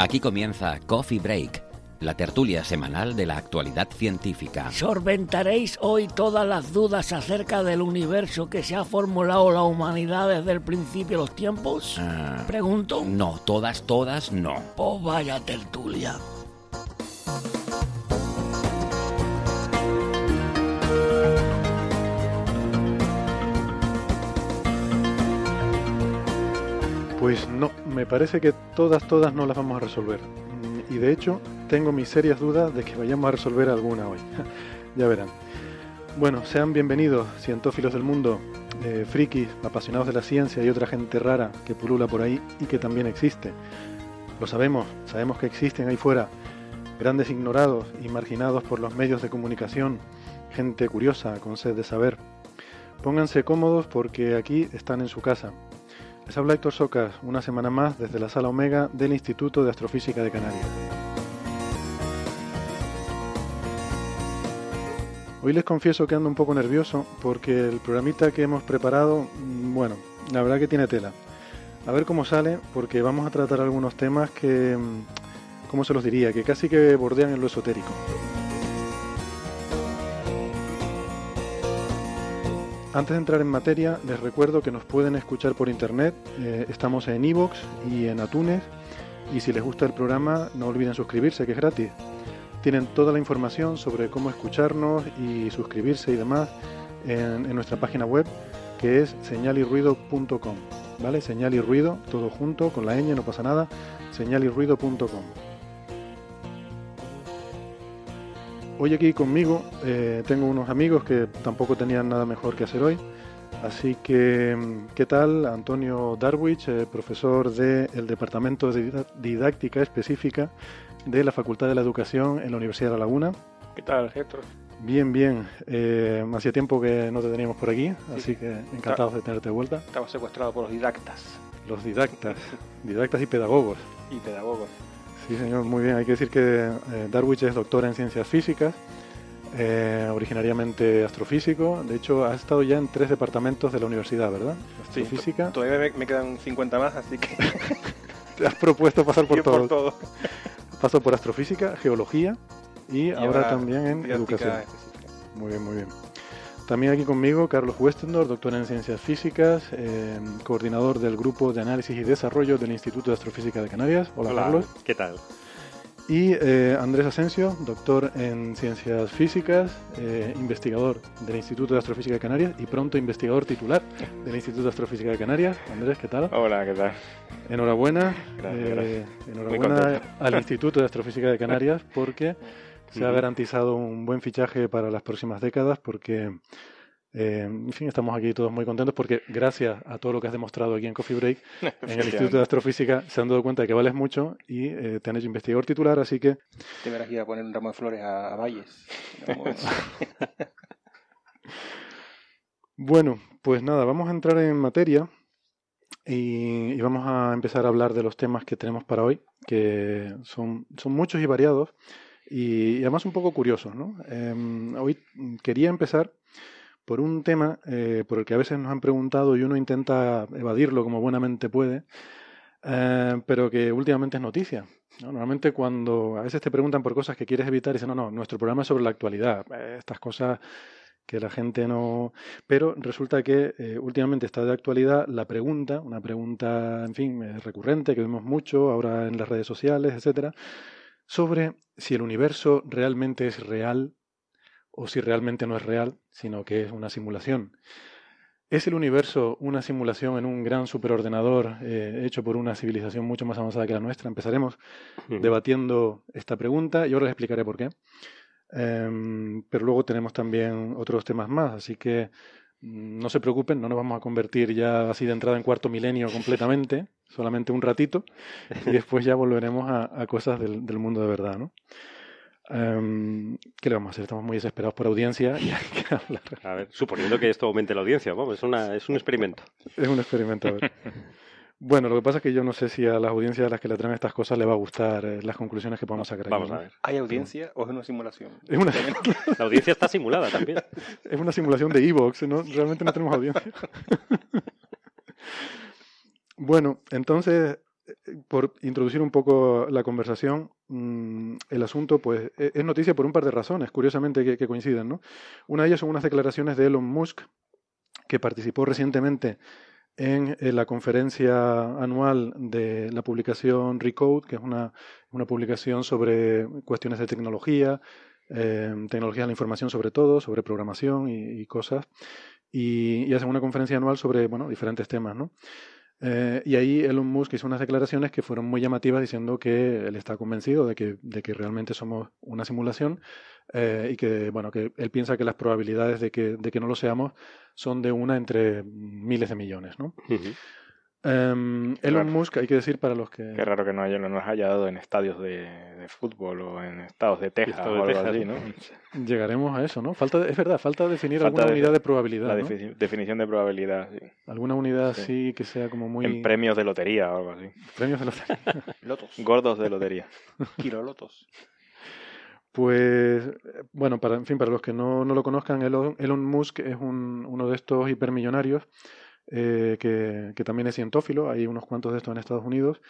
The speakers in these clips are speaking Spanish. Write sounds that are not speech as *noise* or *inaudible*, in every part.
Aquí comienza Coffee Break, la tertulia semanal de la actualidad científica. Sorventaréis hoy todas las dudas acerca del universo que se ha formulado la humanidad desde el principio de los tiempos. Ah, Pregunto. no, todas, todas, no. Pues vaya tertulia. Pues no, me parece que todas, todas no las vamos a resolver. Y de hecho, tengo mis serias dudas de que vayamos a resolver alguna hoy. *laughs* ya verán. Bueno, sean bienvenidos, cientófilos del mundo, eh, frikis, apasionados de la ciencia y otra gente rara que pulula por ahí y que también existe. Lo sabemos, sabemos que existen ahí fuera, grandes ignorados y marginados por los medios de comunicación, gente curiosa con sed de saber. Pónganse cómodos porque aquí están en su casa, les habla Héctor Socas, una semana más desde la sala Omega del Instituto de Astrofísica de Canarias. Hoy les confieso que ando un poco nervioso porque el programita que hemos preparado, mm, bueno, la verdad que tiene tela. A ver cómo sale porque vamos a tratar algunos temas que, mm, ¿cómo se los diría? Que casi que bordean en lo esotérico. Antes de entrar en materia, les recuerdo que nos pueden escuchar por internet. eh, estamos en iVoox y en Atunes. Y si les gusta el programa, no olviden suscribirse, que es gratis. Tienen toda la información sobre cómo escucharnos y suscribirse y demás en, en nuestra página web, que es señalirruido.com. ¿Vale? Señal y ruido, todo junto, con la ñ, no pasa nada. señalirruido.com. Hoy aquí conmigo eh, tengo unos amigos que tampoco tenían nada mejor que hacer hoy. Así que, mm, ¿qué tal? Antonio Darwich, eh, profesor del Departamento de Didáctica Específica de la Facultad de la Educación en la Universidad de La Laguna. ¿Qué tal, Héctor? Bien, bien. Eh, hacía tiempo que no te teníamos por aquí, así Sí. que encantados de tenerte de vuelta. Estaba secuestrado por los didactas Los didactas, didactas y pedagogos. y pedagogos. Sí, señor, muy bien. Hay que decir que eh, Darwich es doctora en ciencias físicas, eh, originariamente astrofísico. De hecho, ha estado ya en tres departamentos de la universidad, ¿verdad? Sí, Astrofísica. Todavía me, me quedan 50 más, así que *laughs* Te has propuesto pasar por todo. por todo. Paso por astrofísica, geología y, Y ahora, también en educación. específica. Muy bien, muy bien. También aquí conmigo Carlos Westendor, doctor en ciencias físicas, eh, coordinador del grupo de análisis y desarrollo del Instituto de Astrofísica de Canarias. Hola, Carlos. ¿qué tal? Y eh, Andrés Asensio, doctor en ciencias físicas, eh, investigador del Instituto de Astrofísica de Canarias y pronto investigador titular del Instituto de Astrofísica de Canarias. Andrés, ¿qué tal? Hola, ¿qué tal? Enhorabuena. Gracias, eh, gracias. enhorabuena contento. al Instituto de Astrofísica de Canarias porque se ha Ujú. garantizado un buen fichaje para las próximas décadas porque, eh, en fin, estamos aquí todos muy contentos porque gracias a todo lo que has demostrado aquí en Coffee Break, *laughs* en el Instituto de Astrofísica se han dado cuenta de que vales mucho y eh, te han hecho investigador titular, así que Te verás ir a poner un ramo de flores a, a Valles. *laughs* Bueno, pues nada, vamos a entrar en materia y, y vamos a empezar a hablar de los temas que tenemos para hoy, que son, son muchos y variados y, además un poco curiosos, ¿no? Em, hoy quería empezar por un tema eh, por el que a veces nos han preguntado y uno intenta evadirlo como buenamente puede, eh, pero que últimamente es noticia. ¿no? Normalmente cuando a veces te preguntan por cosas que quieres evitar, dicen, no, no, nuestro programa es sobre la actualidad, eh, estas cosas que la gente no... Pero resulta que eh, últimamente está de actualidad la pregunta, una pregunta, en fin, recurrente, que vemos mucho ahora en las redes sociales, etcétera, sobre si el universo realmente es real o si realmente no es real, sino que es una simulación. ¿Es el universo una simulación en un gran superordenador eh, hecho por una civilización mucho más avanzada que la nuestra? Empezaremos debatiendo esta pregunta y ahora les explicaré por qué. Em, pero luego tenemos también otros temas más, así que no se preocupen, no nos vamos a convertir ya así de entrada en cuarto milenio completamente, *laughs* solamente un ratito, y *laughs* después ya volveremos a, cosas del, del, mundo de verdad, ¿no? Em, ¿Qué le vamos a hacer? Estamos muy desesperados por audiencia y hay que *laughs* hablar. A ver, suponiendo que esto aumente la audiencia, vamos, es, una, es un experimento. Es un experimento, a ver. Bueno, lo que pasa es que yo no sé si a las audiencias a las que le traen estas cosas le va a gustar eh, las conclusiones que podemos sacar. Vamos a ver. ¿Hay audiencia o es una simulación? Es una... *laughs* La audiencia está simulada también. *laughs* Es una simulación de Evox, ¿no? Realmente no tenemos audiencia. *laughs* bueno, entonces, por introducir un poco la conversación, mm, el asunto pues e-, es noticia por un par de razones, curiosamente, que, que coinciden, ¿no? Una de ellas son unas declaraciones de Elon Musk, que participó recientemente en, la conferencia anual de la publicación Recode, que es una, una publicación sobre cuestiones de tecnología, eh, tecnología de la información sobre todo, sobre programación y, cosas, y, y, hacen una conferencia anual sobre bueno, diferentes temas. ¿no? Eh, y ahí Elon Musk hizo unas declaraciones que fueron muy llamativas diciendo que él está convencido de que, de que realmente somos una simulación eh, y que, bueno, que él piensa que las probabilidades de que, de que no lo seamos son de una entre miles de millones, ¿no? Em, Elon Musk, hay que decir para los que... Qué raro que no, haya, no nos haya dado en estadios de, fútbol o en estados de Texas o algo así, ¿no? *laughs* Llegaremos a eso, ¿no? Falta, es verdad, falta definir alguna unidad de probabilidad. La definición de probabilidad, sí. Alguna unidad así que sea como muy... En premios de lotería o algo así. Premios de lotería. *laughs* Lotos. Gordos de lotería. Kilolotos. Pues, bueno, para, en fin, para los que no, no lo conozcan, Elon, Elon Musk es un, uno de estos hipermillonarios eh, que, también es cientófilo, hay unos cuantos de estos en Estados Unidos,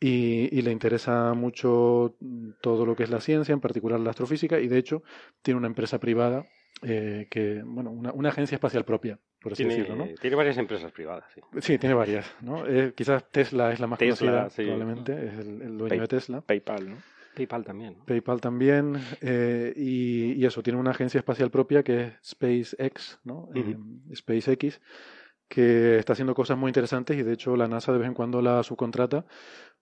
y, le interesa mucho todo lo que es la ciencia, en particular la astrofísica, y de hecho tiene una empresa privada, eh, que, bueno, una, agencia espacial propia, por así decirlo. ¿no? Tiene varias empresas privadas, sí. Sí, tiene varias. ¿no? Eh, quizás Tesla es la más conocida, probablemente, es el, dueño de Tesla. PayPal, ¿no? PayPal también. PayPal también. y, y, eso, tiene una agencia espacial propia que es SpaceX, ¿no? SpaceX, que está haciendo cosas muy interesantes y de hecho la NASA de vez en cuando la subcontrata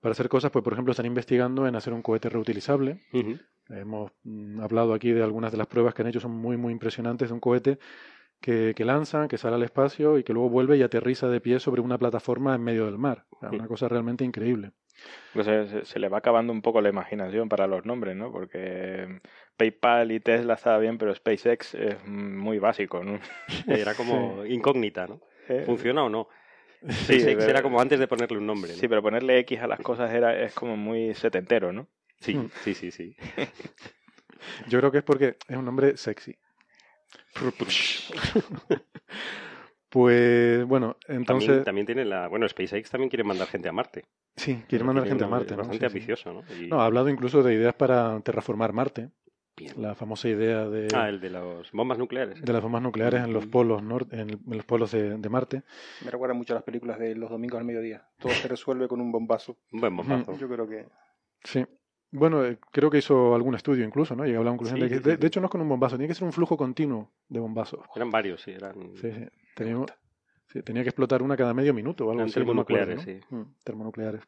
para hacer cosas, pues por ejemplo están investigando en hacer un cohete reutilizable. Hemos mm, hablado aquí de algunas de las pruebas que han hecho, son muy muy impresionantes de un cohete que, que lanzan, que sale al espacio y que luego vuelve y aterriza de pie sobre una plataforma en medio del mar. Una cosa realmente increíble. Pues se, le va acabando un poco la imaginación para los nombres, ¿no? Porque PayPal y Tesla estaba bien, pero SpaceX es muy básico, ¿no? *laughs* Era como incógnita, ¿no? ¿Eh? ¿Funciona o no? Sí, era como antes de ponerle un nombre. Sí, pero ponerle X a las cosas era, es como muy setentero, ¿no? Sí, hmm. sí, sí, sí. Yo creo que es porque es un nombre sexy. *laughs* pues bueno, entonces. También, tiene la. Bueno, SpaceX también quiere mandar gente a Marte. Sí, quiere mandar gente a Marte. Bastante ambicioso, ¿no? No, ha hablado incluso de ideas para terraformar Marte. La famosa idea de... Ah, el de las bombas nucleares. De las bombas nucleares en los polos, en, los polos de, Marte. Me recuerda mucho a las películas de los domingos al mediodía. Todo se resuelve con un bombazo. Un buen bombazo. Yo creo que... Sí. Bueno, eh, creo que hizo algún estudio incluso, ¿no? Y hablaba incluso de, que, de, hecho no es con un bombazo, tiene que ser un flujo continuo de bombazos. Eran varios, sí, eran... Sí, sí. Tenía, que explotar una cada medio minuto o algo así. Termonucleares, sí. Mm, termonucleares.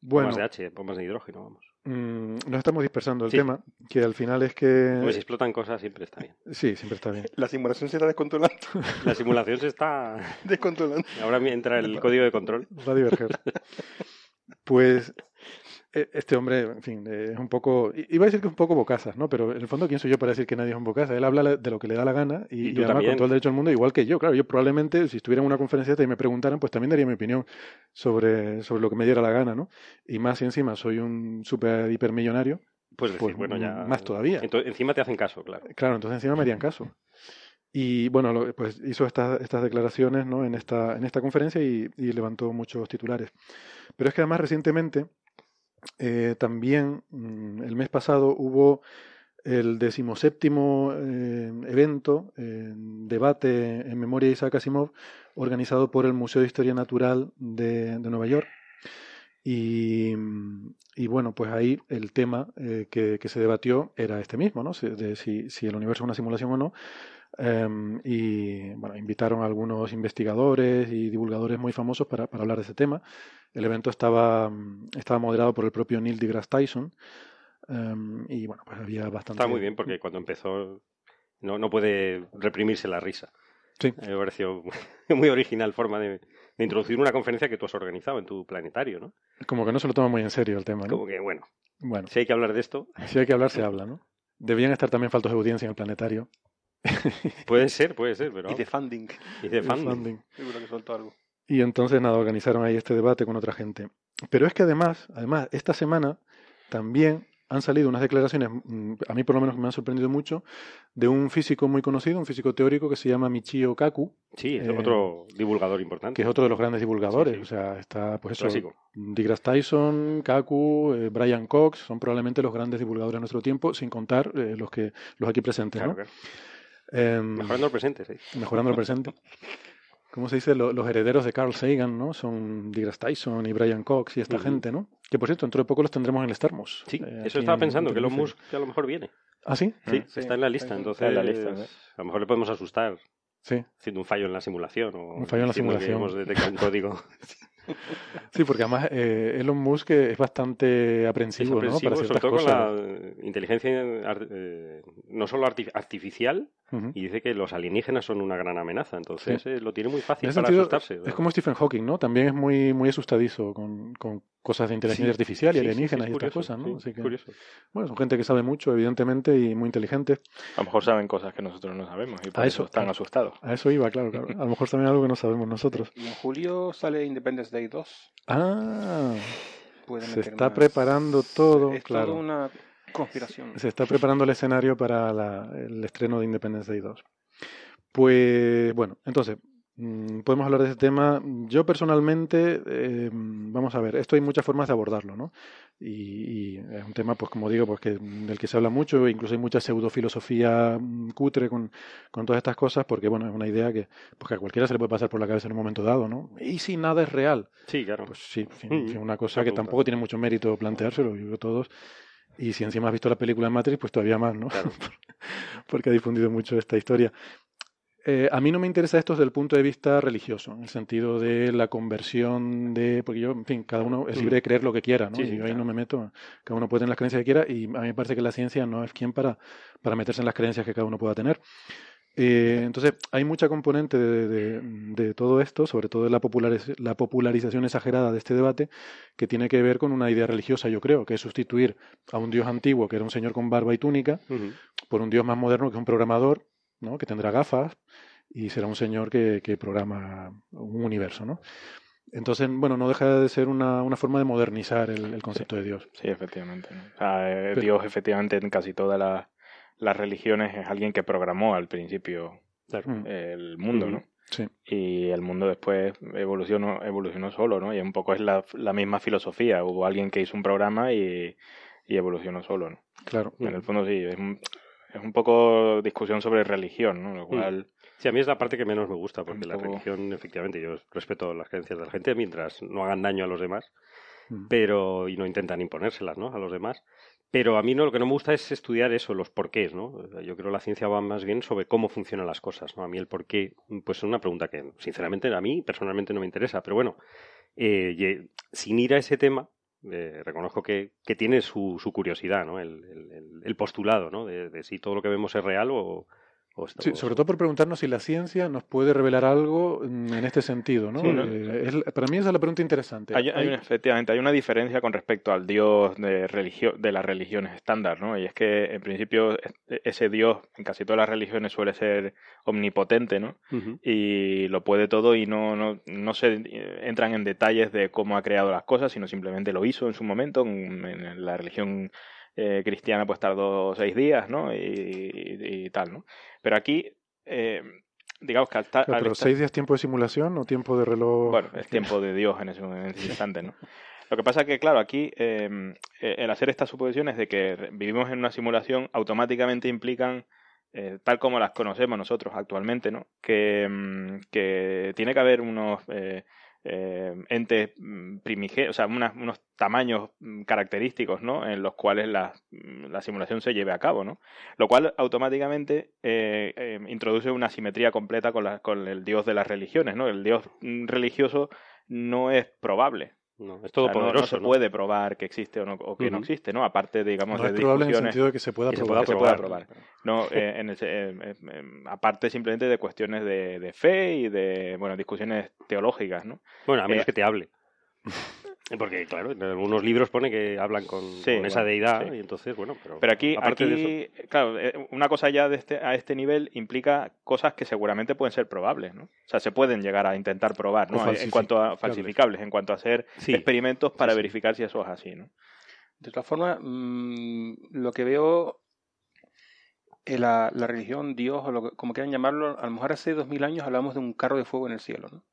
Bueno, bombas de H, bombas de hidrógeno, vamos. Mm, nos estamos dispersando el tema, que al final es que... Pues si explotan cosas siempre está bien. Sí, siempre está bien. *laughs* La simulación se está descontrolando. *laughs* La simulación se está... descontrolando. Ahora entra el código de control. Va a diverger. *laughs* Pues este hombre, en fin, es un poco, iba a decir que es un poco bocazas, ¿no? Pero en el fondo, ¿quién soy yo para decir que nadie es un bocazas? Él habla de lo que le da la gana y, y, además con todo el derecho del mundo, igual que yo. Claro, yo probablemente, si estuviera en una conferencia y me preguntaran, pues también daría mi opinión sobre, sobre lo que me diera la gana, ¿no? Y más y encima soy un súper hipermillonario. Pues, decir, pues bueno, ya. Más todavía. Entonces, encima te hacen caso, claro. Claro, entonces encima me harían caso. Y bueno, pues hizo estas, estas declaraciones ¿no? en, esta, en esta conferencia y, y levantó muchos titulares. Pero es que además recientemente eh, también mm, el mes pasado hubo el decimoséptimo eh, evento, eh, debate en memoria de Isaac Asimov, organizado por el Museo de Historia Natural de, Nueva York. Y, bueno, pues ahí el tema que, se debatió era este mismo, ¿no? Si, si, el universo es una simulación o no. Em, y bueno, invitaron a algunos investigadores y divulgadores muy famosos para, para hablar de ese tema. El evento estaba, mm, estaba moderado por el propio Neil deGrasse Tyson. em, y bueno, pues había bastante... Está muy bien porque cuando empezó no, no puede reprimirse la risa. Sí. Me pareció *laughs* muy original forma de, de introducir una conferencia que tú has organizado en tu planetario, ¿no? Como que no se lo toma muy en serio el tema, ¿no? Como que, bueno, Bueno, si hay que hablar de esto, si hay que hablar, se habla, ¿no? Debían estar también faltos de audiencia en el planetario. *laughs* puede ser, puede ser, pero... Y de funding. y de funding. funding. Seguro que soltó algo. Y entonces, nada, organizaron ahí este debate con otra gente. Pero es que además, además, esta semana también han salido unas declaraciones, mm, a mí por lo menos me han sorprendido mucho, de un físico muy conocido, un físico teórico que se llama Michio Kaku, Sí, es Eh, otro divulgador importante. que es otro de los grandes divulgadores. Sí, sí. O sea, está, pues eso, Clásico. deGrasse Tyson, Kaku, eh, Brian Cox, son probablemente los grandes divulgadores de nuestro tiempo, sin contar eh, los que los aquí presentes, Claro, ¿no? claro. Em, Mejorando el presente, sí. mejorando el presente. ¿Cómo se dice? Lo- los herederos de Carl Sagan, ¿no? Son deGrasse Tyson y Brian Cox y esta gente, ¿no? Que por cierto, dentro de poco los tendremos en el Starmos. Sí, eh, eso estaba en- pensando, en que Elon. Musk a lo mejor viene. ¿Ah, sí? Sí, Sí, está en la lista, está entonces en la lista, a lo mejor le podemos asustar Sí. haciendo un fallo en la simulación o Un fallo en la diciendo que simulación. hemos detectado un código. *laughs* Sí, porque además eh, Elon Musk es bastante Es aprensivo, ¿no? aprensivo, Para sobre todo con cosas. la inteligencia eh, no solo arti- artificial Ujú. y dice que los alienígenas son una gran amenaza, entonces eh, lo tiene muy fácil para sentido, asustarse. es como Stephen Hawking, ¿no? También es muy, muy asustadizo con, con cosas de inteligencia Sí, artificial y Sí, sí, sí, alienígenas y estas cosas, sí, ¿no? Así que, curioso. bueno, son gente que sabe mucho, evidentemente, y muy inteligente. A lo mejor saben cosas que nosotros no sabemos y por A eso, eso- están a- asustados. A eso iba, claro, claro. A lo mejor también algo que no sabemos nosotros. *laughs* Y en julio sale Independence Day 2. Ah, se está más- preparando todo, Es claro. toda una conspiración. Se está preparando el escenario para la- el estreno de Independence Day 2. Pues bueno, entonces, podemos hablar de ese tema. Yo personalmente, eh, vamos a ver, esto hay muchas formas de abordarlo, ¿no? Y, y es un tema, pues como digo, pues que, del que se habla mucho, incluso hay mucha pseudofilosofía mm, cutre con, con todas estas cosas, porque bueno, es una idea que, pues que a cualquiera se le puede pasar por la cabeza en un momento dado, ¿no? Y si nada es real, Sí, claro. pues sí, Mm, fin, una cosa que tampoco tiene mucho mérito planteárselo, yo creo todos. Y si encima has visto la película de Matrix, pues todavía más, ¿no? Claro. *laughs* Porque ha difundido mucho esta historia. Eh, a mí no me interesa esto desde el punto de vista religioso, en el sentido de la conversión de... Porque yo, en fin, cada uno es libre de creer lo que quiera, ¿no? Sí, y yo ahí no me meto. Cada uno puede tener las creencias que quiera y a mí me parece que la ciencia no es quien para, para meterse en las creencias que cada uno pueda tener. Eh, entonces, hay mucha componente de, de- de todo esto, sobre todo de la, populariz- la popularización exagerada de este debate, que tiene que ver con una idea religiosa, yo creo, que es sustituir a un dios antiguo, que era un señor con barba y túnica, por un dios más moderno, que es un programador, ¿no? que tendrá gafas y será un señor que, que programa un universo. ¿no? Entonces, bueno, no deja de ser una, una forma de modernizar el, el concepto de Dios. Sí, efectivamente. ¿no? O sea, eh, Pero- Dios, efectivamente, en casi todas las, las religiones es alguien que programó al principio Claro. Mm, el mundo, Ujú. ¿no? Sí. Y el mundo después evolucionó, evolucionó solo, ¿no? Y un poco es la, la misma filosofía. Hubo alguien que hizo un programa y, y evolucionó solo, ¿no? Claro. En el fondo sí, es un, es un poco discusión sobre religión, ¿no? Lo cual... Sí, a mí es la parte que menos me gusta, porque la religión, efectivamente, yo respeto las creencias de la gente mientras no hagan daño a los demás, Mm. pero y no intentan imponérselas, ¿no? A los demás. Pero a mí no, lo que no me gusta es estudiar eso, los porqués, ¿no? Yo creo que la ciencia va más bien sobre cómo funcionan las cosas, ¿no? A mí el porqué, pues es una pregunta que, sinceramente, a mí personalmente no me interesa, pero bueno, eh, sin ir a ese tema, eh, reconozco que, que tiene su, su curiosidad, ¿no? El, el- el- postulado, ¿no? De, de si todo lo que vemos es real o... o está- Sí, o- sobre todo por preguntarnos si la ciencia nos puede revelar algo mm, en este sentido, ¿no? Sí, ¿no? Eh, es- para mí esa es la pregunta interesante. Hay, hay una- efectivamente, hay una diferencia con respecto al dios de, religio- de las religiones estándar, ¿no? Y es que, en principio, e- ese dios en casi todas las religiones suele ser omnipotente, ¿no? Y lo puede todo y no, no, no se eh, entran en detalles de cómo ha creado las cosas, sino simplemente lo hizo en su momento. En, en la religión eh, cristiana pues tardó seis días, ¿no? Y, y- y tal, ¿no? Pero aquí, eh, digamos que al, ta- Claro, al pero estar- seis días tiempo de simulación o tiempo de reloj. bueno, es tiempo de Dios en ese, en ese instante, ¿no? Lo que pasa es que, claro, aquí eh, eh, el hacer estas suposiciones de que vivimos en una simulación automáticamente implican, eh, tal como las conocemos nosotros actualmente, ¿no? Que, mm, que tiene que haber unos eh, eh, entes primigenios, o sea, unos tamaños mm, característicos, ¿no? En los cuales la, mm, la simulación se lleve a cabo, ¿no? Lo cual automáticamente eh, eh, introduce una simetría completa con, con el dios de las religiones, ¿no? El dios mm, religioso no es probable. No, es O todo sea, no- poderoso. no, se ¿no? puede probar que existe o, no, o que no existe, ¿no? Aparte, digamos, No es de probable en el sentido de que se pueda probar. se pueda probar. probar. No, *laughs* eh, en el se- eh, eh, eh, aparte simplemente de cuestiones de, de fe y de, bueno, discusiones teológicas, ¿no? Bueno, a menos Eh, que te hable. *laughs* Porque, claro, en algunos libros pone que hablan con, Sí, con esa deidad sí. y entonces, bueno, pero, Pero aquí, aparte aquí de eso, claro, eh, una cosa ya de este, a este nivel implica cosas que seguramente pueden ser probables, ¿no? O sea, se pueden llegar a intentar probar, ¿no? En falsificables. cuanto a falsificables, en cuanto a hacer Sí. experimentos para Sí, sí. verificar si eso es así, ¿no? De todas formas, mm, lo que veo en la, la religión, Dios, o lo que- como quieran llamarlo, a lo mejor hace dos mil años hablamos de un carro de fuego en el cielo. ¿no?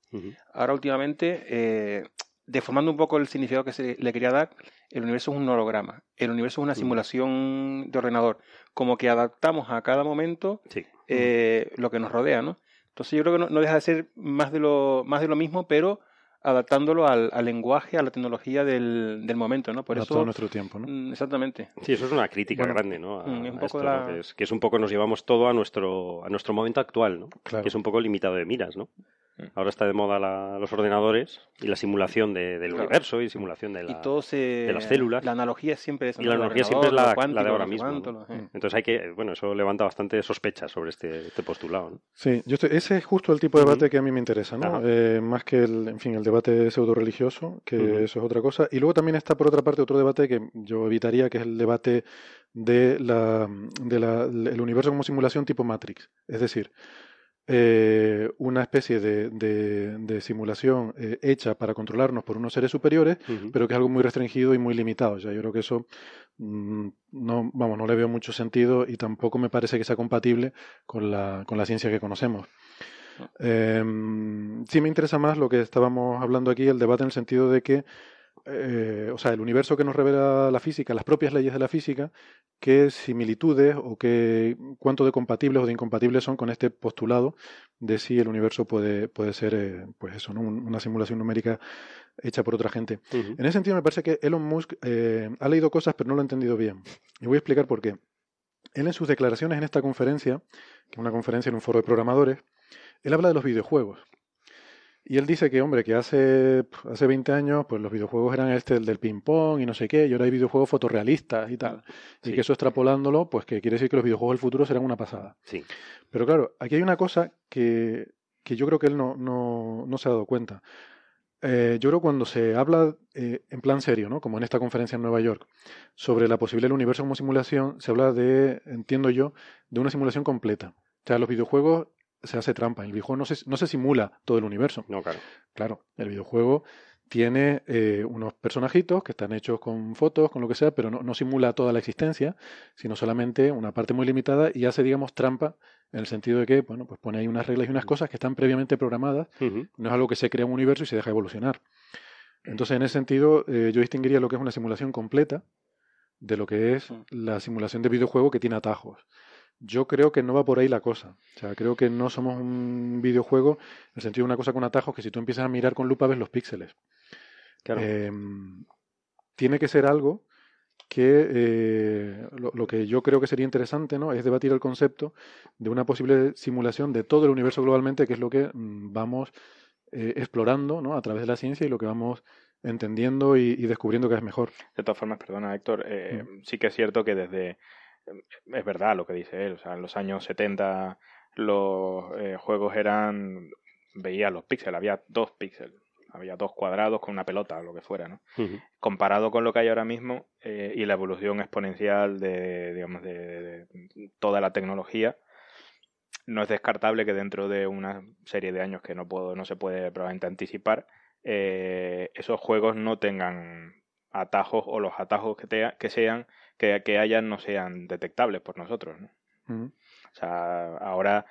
Ahora, últimamente, eh, deformando un poco el significado que se le quería dar, el universo es un holograma. El universo es una simulación de ordenador. Como que adaptamos a cada momento sí. eh, lo que nos rodea, ¿no? Entonces yo creo que no, no deja de ser más de lo, más de lo mismo, pero adaptándolo al, al lenguaje, a la tecnología del, del momento, ¿no? Por adaptado a eso, nuestro tiempo, ¿no? mm, exactamente. Sí, eso es una crítica Bueno, grande, ¿no? A, mm, es un a poco esto, la- ¿no? que, es, que es un poco nos llevamos todo a nuestro a nuestro momento actual, ¿no? Claro. Que es un poco limitado de miras, ¿no? Mm. Ahora está de moda la- los ordenadores y la simulación de- del Claro. universo y simulación de la... y todo se... de las células. La analogía siempre es... Y la analogía siempre es la- la de ahora mismo, ¿no? eh. Entonces hay que, bueno, eso levanta bastante sospechas sobre este, este postulado, ¿no? Sí, yo estoy- ese es justo el tipo de debate que a mí me interesa, ¿no? Eh, más que el, en fin, el debate pseudo religioso, que eso es otra cosa. Y luego también está por otra parte otro debate que yo evitaría, que es el debate de la, de la, el universo como simulación tipo Matrix. Es decir, eh, una especie de, de- de simulación eh, hecha para controlarnos por unos seres superiores, pero que es algo muy restringido y muy limitado. Sea, yo creo que eso mm, no, vamos, no le veo mucho sentido y tampoco me parece que sea compatible con la, con la ciencia que conocemos. Em, sí me interesa más lo que estábamos hablando aquí, el debate en el sentido de que, eh, o sea, el universo que nos revela la física, las propias leyes de la física, qué similitudes o qué, cuánto de compatibles o de incompatibles son con este postulado de si el universo puede, puede ser, eh, pues eso, ¿no? Un- una simulación numérica hecha por otra gente. En ese sentido me parece que Elon Musk eh, ha leído cosas pero no lo ha entendido bien. Y voy a explicar por qué. Él en sus declaraciones en esta conferencia, que es una conferencia en un foro de programadores, él habla de los videojuegos. Y él dice que, hombre, que hace, hace 20 años pues los videojuegos eran este, el del ping-pong y no sé qué, y ahora hay videojuegos fotorrealistas y tal. Y que eso extrapolándolo, pues que quiere decir que los videojuegos del futuro serán una pasada. Sí. Pero claro, aquí hay una cosa que, que yo creo que él no, no, no se ha dado cuenta. Eh, yo creo que cuando se habla eh, en plan serio, ¿no? como en esta conferencia en Nueva York, sobre la posibilidad del universo como simulación, se habla de, entiendo yo, de una simulación completa. O sea, los videojuegos se hace trampa. El videojuego no se, no se simula todo el universo. No, claro. Claro, el videojuego tiene eh, unos personajitos que están hechos con fotos, con lo que sea, pero no, no simula toda la existencia, sino solamente una parte muy limitada y hace, digamos, trampa en el sentido de que, bueno, pues pone ahí unas reglas y unas cosas que están previamente programadas, no es algo que se crea en un universo y se deja evolucionar. Entonces, en ese sentido, eh, yo distinguiría lo que es una simulación completa de lo que es la simulación de videojuego que tiene atajos. Yo creo que no va por ahí la cosa. O sea, creo que no somos un videojuego en el sentido de una cosa con atajos que si tú empiezas a mirar con lupa ves los píxeles. Claro. Eh, tiene que ser algo que eh, lo, lo que yo creo que sería interesante ¿no? es debatir el concepto de una posible simulación de todo el universo globalmente, que es lo que mm, vamos eh, explorando ¿no? a través de la ciencia y lo que vamos entendiendo y, y descubriendo que es mejor. De todas formas, perdona Héctor, eh, sí que es cierto que desde... Es verdad lo que dice él, o sea, en los años 70 los eh, juegos eran... Veía los píxeles, había dos píxeles, había dos cuadrados con una pelota o lo que fuera, ¿no? Comparado con lo que hay ahora mismo eh, y la evolución exponencial de, digamos, de, de- de toda la tecnología, no es descartable que dentro de una serie de años que no puedo, no se puede probablemente anticipar, eh, esos juegos no tengan atajos o los atajos que, te- que sean que, que hayan no sean detectables por nosotros. O sea, ahora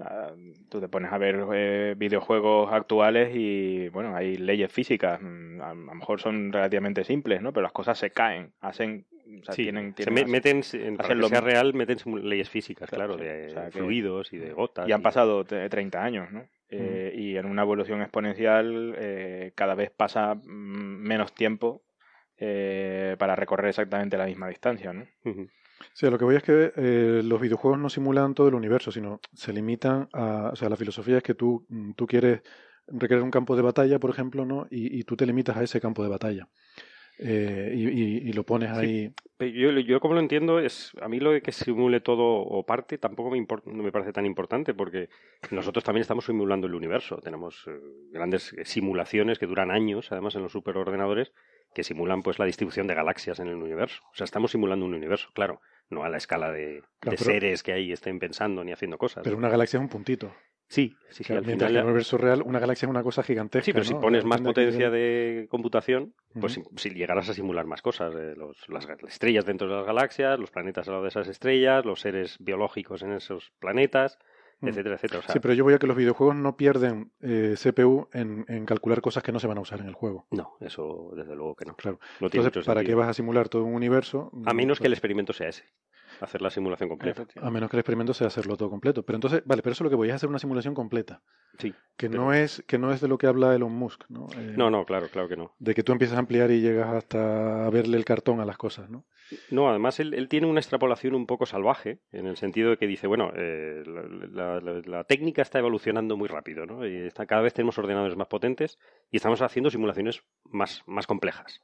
ah, tú te pones a ver eh, videojuegos actuales y, bueno, hay leyes físicas. mm, A, a lo mejor son relativamente simples, ¿no? Pero las cosas se caen, hacen... O sea, Sí, tienen, se tienen meten, en- para hacen que sea real, meten leyes físicas, Claro, de O sea, que- fluidos y de gotas. y han pasado te- 30 años, ¿no? Eh, Y en una evolución exponencial eh, cada vez pasa mm, menos tiempo eh, para recorrer exactamente la misma distancia, ¿no? Sí, lo que voy es que eh, los videojuegos no simulan todo el universo, sino se limitan a, o sea, la filosofía es que tú, mm, tú quieres recrear un campo de batalla, por ejemplo, ¿no? Y, y tú te limitas a ese campo de batalla. Eh, y, y- y lo pones ahí. Yo, yo como lo entiendo, es a mí lo de que simule todo o parte tampoco me impor- no me parece tan importante porque nosotros también estamos simulando el universo. Tenemos eh, grandes simulaciones que duran años, además en los superordenadores, que simulan pues la distribución de galaxias en el universo. O sea, estamos simulando un universo, claro, no a la escala de, Claro, de seres que ahí estén pensando ni haciendo cosas. Pero una galaxia es un puntito. Sí, sí, sí. Claro, al mientras final que en el universo real una galaxia es una cosa gigantesca. Sí, pero si pones más potencia de computación, pues Ujú. si, si llegarás a simular más cosas, eh, los- las, ga- estrellas dentro de las galaxias, los planetas al lado de esas estrellas, los seres biológicos en esos planetas. Etcétera, etcétera. O sea, Sí, pero yo voy a que los videojuegos no pierden eh, CPU en, en calcular cosas que no se van a usar en el juego. no, eso desde luego que no. Claro. No Entonces, ¿para qué vas a simular todo un universo? A menos que el experimento sea ese, hacer la simulación completa. A menos que el experimento sea hacerlo todo completo. Pero entonces, vale, pero eso es lo que voy a hacer una simulación completa. Sí. Que Pero- no es que no es de lo que habla Elon Musk, ¿no? Eh, No, no, claro, claro que no. De que tú empiezas a ampliar y llegas hasta a verle el cartón a las cosas, ¿no? No, además él, tiene una extrapolación un poco salvaje, en el sentido de que dice, bueno, eh, la, técnica está evolucionando muy rápido, ¿no? Y cada vez tenemos ordenadores más potentes y estamos haciendo simulaciones más, más complejas.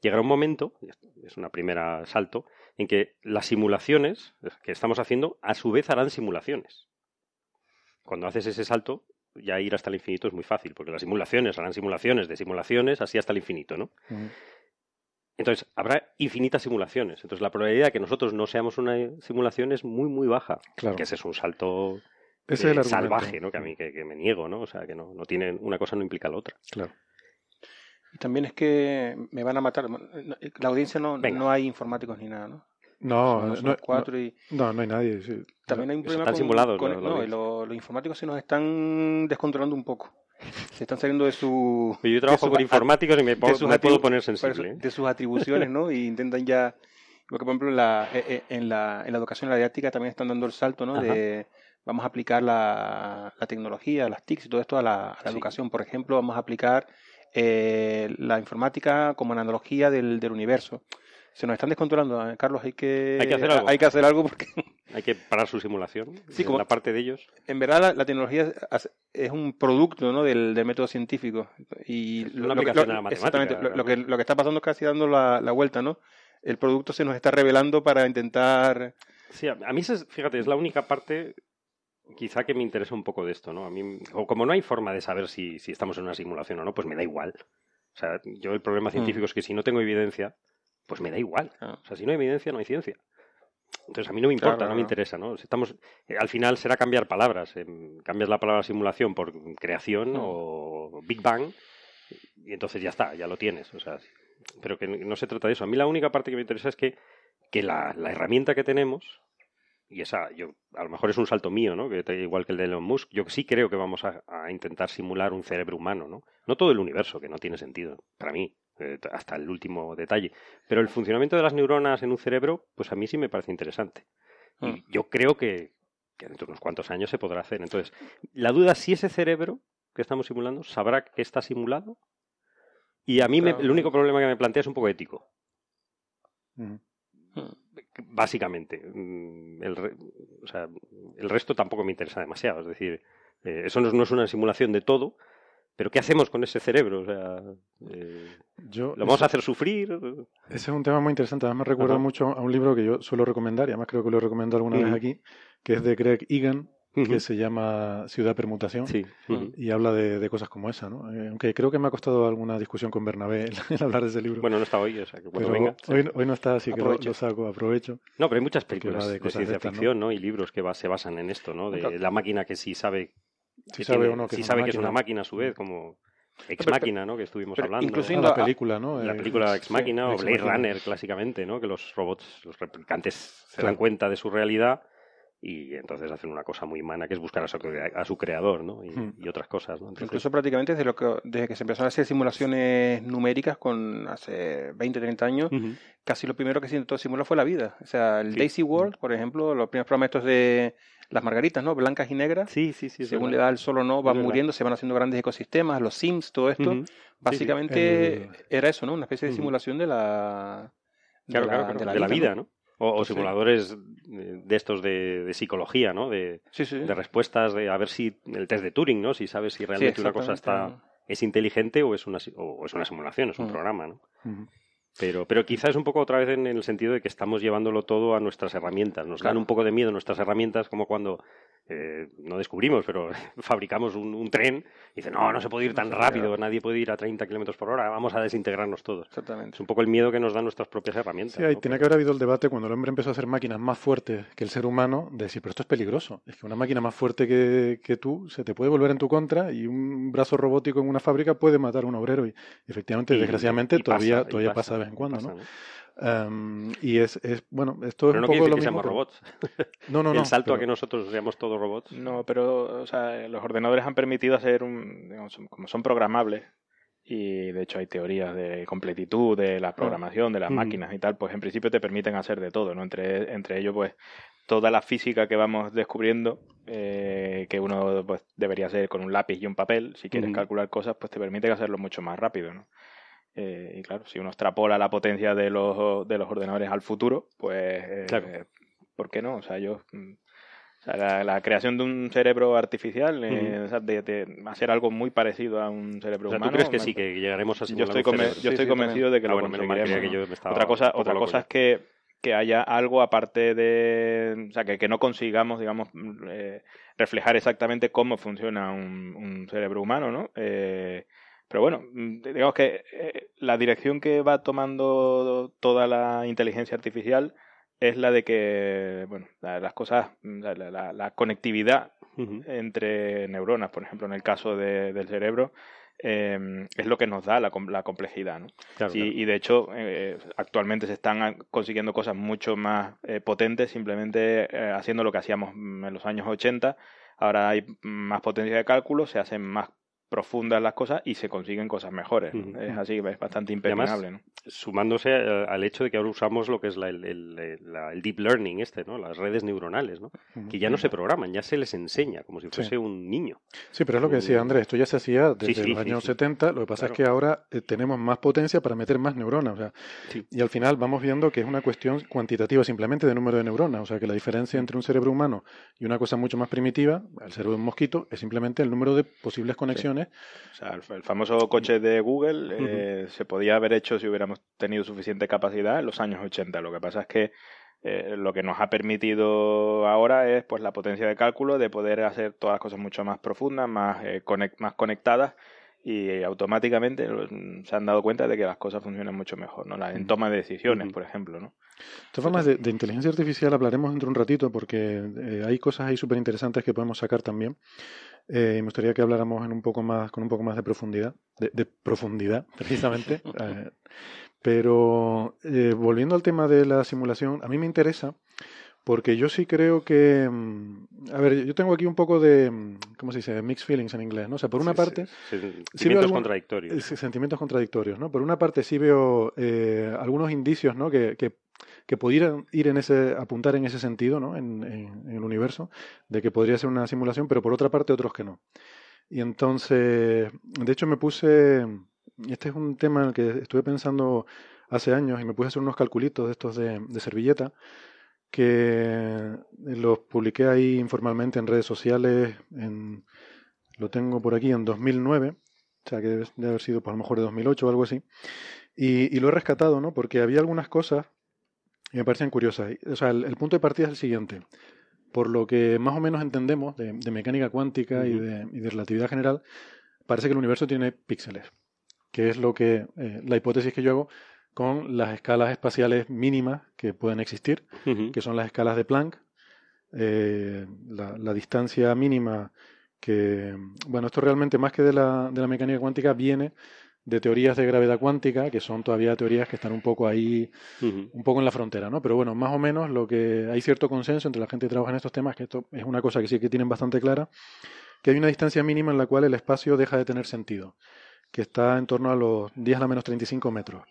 Llegará un momento, es una primera salto, en que las simulaciones que estamos haciendo, a su vez harán simulaciones. Cuando haces ese salto, ya ir hasta el infinito es muy fácil, porque las simulaciones harán simulaciones de simulaciones, así hasta el infinito, ¿no? Entonces, habrá infinitas simulaciones. Entonces, la probabilidad de que nosotros no seamos una simulación es muy, muy baja. Claro. Que ese es un salto Ese eh, es salvaje, ¿no? Que a mí que, que me niego, ¿no? O sea, que no, no tiene, una cosa no implica la otra. Claro. Y también es que me van a matar. La audiencia no, Venga. no hay informáticos ni nada, ¿no? No, Somos no, cuatro y no, no hay nadie. sí. también hay un problema están con, simulados, con- no, y dices. lo- los informáticos se nos están descontrolando un poco. Se están saliendo de su Yo trabajo con informáticos y me, puedo- sus me puedo atribu- poner sensible. ¿eh? de sus atribuciones, ¿no? Y intentan ya, porque por ejemplo en la, eh, eh, en la, en la educación y la didáctica también están dando el salto, ¿no? Ajá. De vamos a aplicar la, la tecnología, las TICs y todo esto a la, a la Sí. educación. Por ejemplo, vamos a aplicar eh, la informática como analogía del, del universo. Se nos están descontrolando, ¿eh? Carlos, hay que, Hay que hacer algo. Hay que hacer algo porque *laughs* Hay que parar su simulación. Sí, como- la parte de ellos. en verdad la, la tecnología es, un producto ¿no? del, del método científico y Es una aplicación a la matemática, exactamente, lo, lo que, realmente. lo que está pasando es casi dando la, la vuelta no el producto se nos está revelando para intentar Sí, a, mí, fíjate, es la única parte quizá que me interesa un poco de esto, ¿no? A mí, o como no hay forma de saber si, si estamos en una simulación o no, pues me da igual. O sea, yo el problema científico es que si no tengo evidencia, pues me da igual. Ah. O sea, si no hay evidencia, no hay ciencia. Entonces a mí no me importa, Claro, no me interesa, ¿no? Estamos, eh, al final será cambiar palabras. em, cambias la palabra simulación por creación Mm. o Big Bang y entonces ya está, ya lo tienes. O sea, pero que no- se trata de eso. A mí la única parte que me interesa es que, que la, la herramienta que tenemos, y esa, yo, a lo mejor es un salto mío, ¿no? Que igual que el de Elon Musk, yo sí creo que vamos a, a intentar simular un cerebro humano, ¿no? No todo el universo, que no tiene sentido, para mí, hasta el último detalle. Pero el funcionamiento de las neuronas en un cerebro, pues a mí sí me parece interesante. Y Mm. yo creo que, que dentro de unos cuantos años se podrá hacer. Entonces, la duda es si ese cerebro que estamos simulando sabrá que está simulado. Y a mí me- el único problema que me plantea es un poco ético, Ujú. básicamente. Mm, El, re- o sea, el resto tampoco me interesa demasiado. Es decir, eh, eso no es, no es una simulación de todo, pero ¿qué hacemos con ese cerebro? O sea, eh, Yo, ¿lo vamos a hacer sufrir? ese es un tema muy interesante. Además, me recuerda Ajá. mucho a un libro que yo suelo recomendar, y además creo que lo he recomendado alguna vez aquí, que es de Greg Egan, que se llama Ciudad Permutación. Sí. Y habla de, de cosas como esa, ¿no? Eh, aunque creo que me ha costado alguna discusión con Bernabé el, el hablar de ese libro. Bueno, no está hoy, o sea que pero venga. hoy, hoy no está, así que lo, saco, aprovecho. No, pero hay muchas películas de de, ciencia ficción, ¿no? Y libros que va- se basan en esto, ¿no? De Claro. la máquina que sí sabe, Si sabe tiene- que sí es sabe una que es una máquina. a su vez, como Ex Máquina, ¿no? Que estuvimos pero hablando. incluso Ah, yendo la película, ¿no? la Eh, película Ex sí, Máquina o Blade Machina. Runner, clásicamente, ¿no? Que los robots, los replicantes se Claro. dan cuenta de su realidad y entonces hacen una cosa muy humana que es buscar a su, a su creador, ¿no? Y, Hmm. y otras cosas, ¿no? Entonces, incluso prácticamente desde lo que desde que se empezaron a hacer simulaciones numéricas con hace 20 30 años casi lo primero que se intentó simular fue la vida o sea el Sí. Daisy World por ejemplo los primeros programas estos de las margaritas no blancas y negras Sí, sí, sí. según le da el sol o no, van muriendo, se van haciendo grandes ecosistemas, los Sims, todo esto. Básicamente era eso, ¿no? Una especie de simulación de la, de Claro, la, claro, claro, de de la vida, ¿no? ¿no? O, simuladores de de estos de, de psicología, ¿no? De, de respuestas, de a ver si el test de Turing, ¿no? Si sabes si realmente una cosa está es inteligente o es una o es una simulación, es un Mm. programa, ¿no? Pero, pero quizás es un poco otra vez en el sentido de que estamos llevándolo todo a nuestras herramientas. Nos dan un poco de miedo nuestras herramientas, como cuando eh, no descubrimos, pero *laughs* fabricamos un, un tren y dicen, no, no se puede ir tan rápido, nadie puede ir a 30 kilómetros por hora, vamos a desintegrarnos todos. Exactamente. Es un poco el miedo que nos dan nuestras propias herramientas. Sí, ahí ¿no? tiene que haber habido el debate cuando el hombre empezó a hacer máquinas más fuertes que el ser humano, de decir, pero esto es peligroso. Es que una máquina más fuerte que, que tú se te puede volver en tu contra y un brazo robótico en una fábrica puede matar a un obrero. Y efectivamente, Y- desgraciadamente, y todavía, pasa, todavía pasa, pasa, de vez en cuando, pasa, ¿no? ¿no? Em, y es, es, bueno, esto es un no poco lo que mismo. robots. No, *laughs* no, no. el salto a que nosotros seamos todos robots. No, pero o sea, los ordenadores han permitido hacer un, digamos, como son programables y de hecho hay teorías de completitud de la programación de las Ujú. máquinas y tal, pues en principio te permiten hacer de todo, ¿no? Entre, entre ellos, pues toda la física que vamos descubriendo, eh, que uno pues debería hacer con un lápiz y un papel, si quieres calcular cosas, pues te permiten hacerlo mucho más rápido, ¿no? Eh, y claro, si uno extrapola la potencia de los, de los ordenadores al futuro, pues, eh, Claro. ¿por qué no? O sea, yo... mm, o sea, la, la creación de un cerebro artificial, eh, o sea, de, de hacer algo muy parecido a un cerebro O sea, ¿tú humano. crees que sí, que llegaremos a yo estoy, conven- yo Sí, estoy sí, convencido de que Ah, lo bueno, conseguiremos. que yo me estaba Otra cosa, otra cosa es que, que haya algo aparte de, o sea, que, que no consigamos, digamos, mm, eh, reflejar exactamente cómo funciona un, un cerebro humano, ¿no? Eh, pero bueno, mm, digamos que eh, la dirección que va tomando toda la inteligencia artificial es la de que, bueno, la- las cosas, mm, la, la- la conectividad entre neuronas, por ejemplo, en el caso de- del cerebro, eh, es lo que nos da la, la complejidad. ¿no? Claro, Y, claro. y de hecho, eh, actualmente se están consiguiendo cosas mucho más eh, potentes simplemente haciendo lo que hacíamos mm, en los años 80. Ahora hay más potencia de cálculo, se hacen más profundas las cosas y se consiguen cosas mejores. Es así, es bastante además, impepinable. ¿no? sumándose eh, al hecho de que ahora usamos lo que es la- el, el- la- el deep learning este, ¿no? Las redes neuronales, ¿no? Que ya no se programan, ya se les enseña, como si Sí. fuese un niño. Sí, pero es lo que decía Andrés, esto ya se hacía desde Sí, sí, los sí, años sí. 70, lo que pasa Claro. es que ahora eh, tenemos más potencia para meter más neuronas, o sea, Sí. y al final vamos viendo que es una cuestión cuantitativa simplemente de número de neuronas, o sea, que la diferencia entre un cerebro humano y una cosa mucho más primitiva, el cerebro de un mosquito, es simplemente el número de posibles conexiones. O sea, el, el famoso coche de Google eh, se podía haber hecho si hubiéramos tenido suficiente capacidad en los años 80. Lo que pasa es que eh, lo que nos ha permitido ahora es pues la potencia de cálculo de poder hacer todas las cosas mucho más profundas, más, eh, más conectadas y automáticamente mm, se han dado cuenta de que las cosas funcionan mucho mejor, ¿no? En toma de decisiones, por ejemplo, ¿no? De todas formas, de, de inteligencia artificial hablaremos dentro de un ratito porque eh, hay cosas ahí súper interesantes que podemos sacar también. Eh, y me gustaría que habláramos en un poco más, con un poco más de profundidad, de, de profundidad, *laughs* precisamente. Eh, pero volviendo al tema de la simulación, a mí me interesa porque yo sí creo que, mm, a ver, yo tengo aquí un poco de, mm, ¿cómo se dice? Mixed feelings en inglés, ¿no? O sea, por una Sí, parte, sí, sí, veo Sentimientos algún- contradictorios. eh, sentimientos contradictorios, ¿no? Por una parte sí veo eh, algunos indicios, ¿no? Que, que, que pudieran ir en ese, apuntar en ese sentido, ¿no? En, en- en el universo, de que podría ser una simulación, pero por otra parte otros que no. Y entonces, de hecho me puse, este es un tema en el que estuve pensando hace años y me puse a hacer unos calculitos de estos de, de servilleta que los publiqué ahí informalmente en redes sociales, en, lo tengo por aquí en 2009, o sea que debe, debe haber sido por lo mejor de 2008 o algo así, y, y lo he rescatado, ¿no? Porque había algunas cosas que me parecen curiosas. O sea, el, el punto de partida es el siguiente. Por lo que más o menos entendemos de, de mecánica cuántica y, de, y de relatividad general, parece que el universo tiene píxeles, que es lo que eh, la hipótesis que yo hago con las escalas espaciales mínimas que pueden existir, que son las escalas de Planck, eh, la, la distancia mínima que, bueno, esto realmente más que de la, de la mecánica cuántica viene de teorías de gravedad cuántica, que son todavía teorías que están un poco ahí, un poco en la frontera, ¿no? Pero bueno, más o menos lo que hay cierto consenso entre la gente que trabaja en estos temas, que esto es una cosa que sí que tienen bastante clara, que hay una distancia mínima en la cual el espacio deja de tener sentido, que está en torno a los 10 a la menos 35 metros,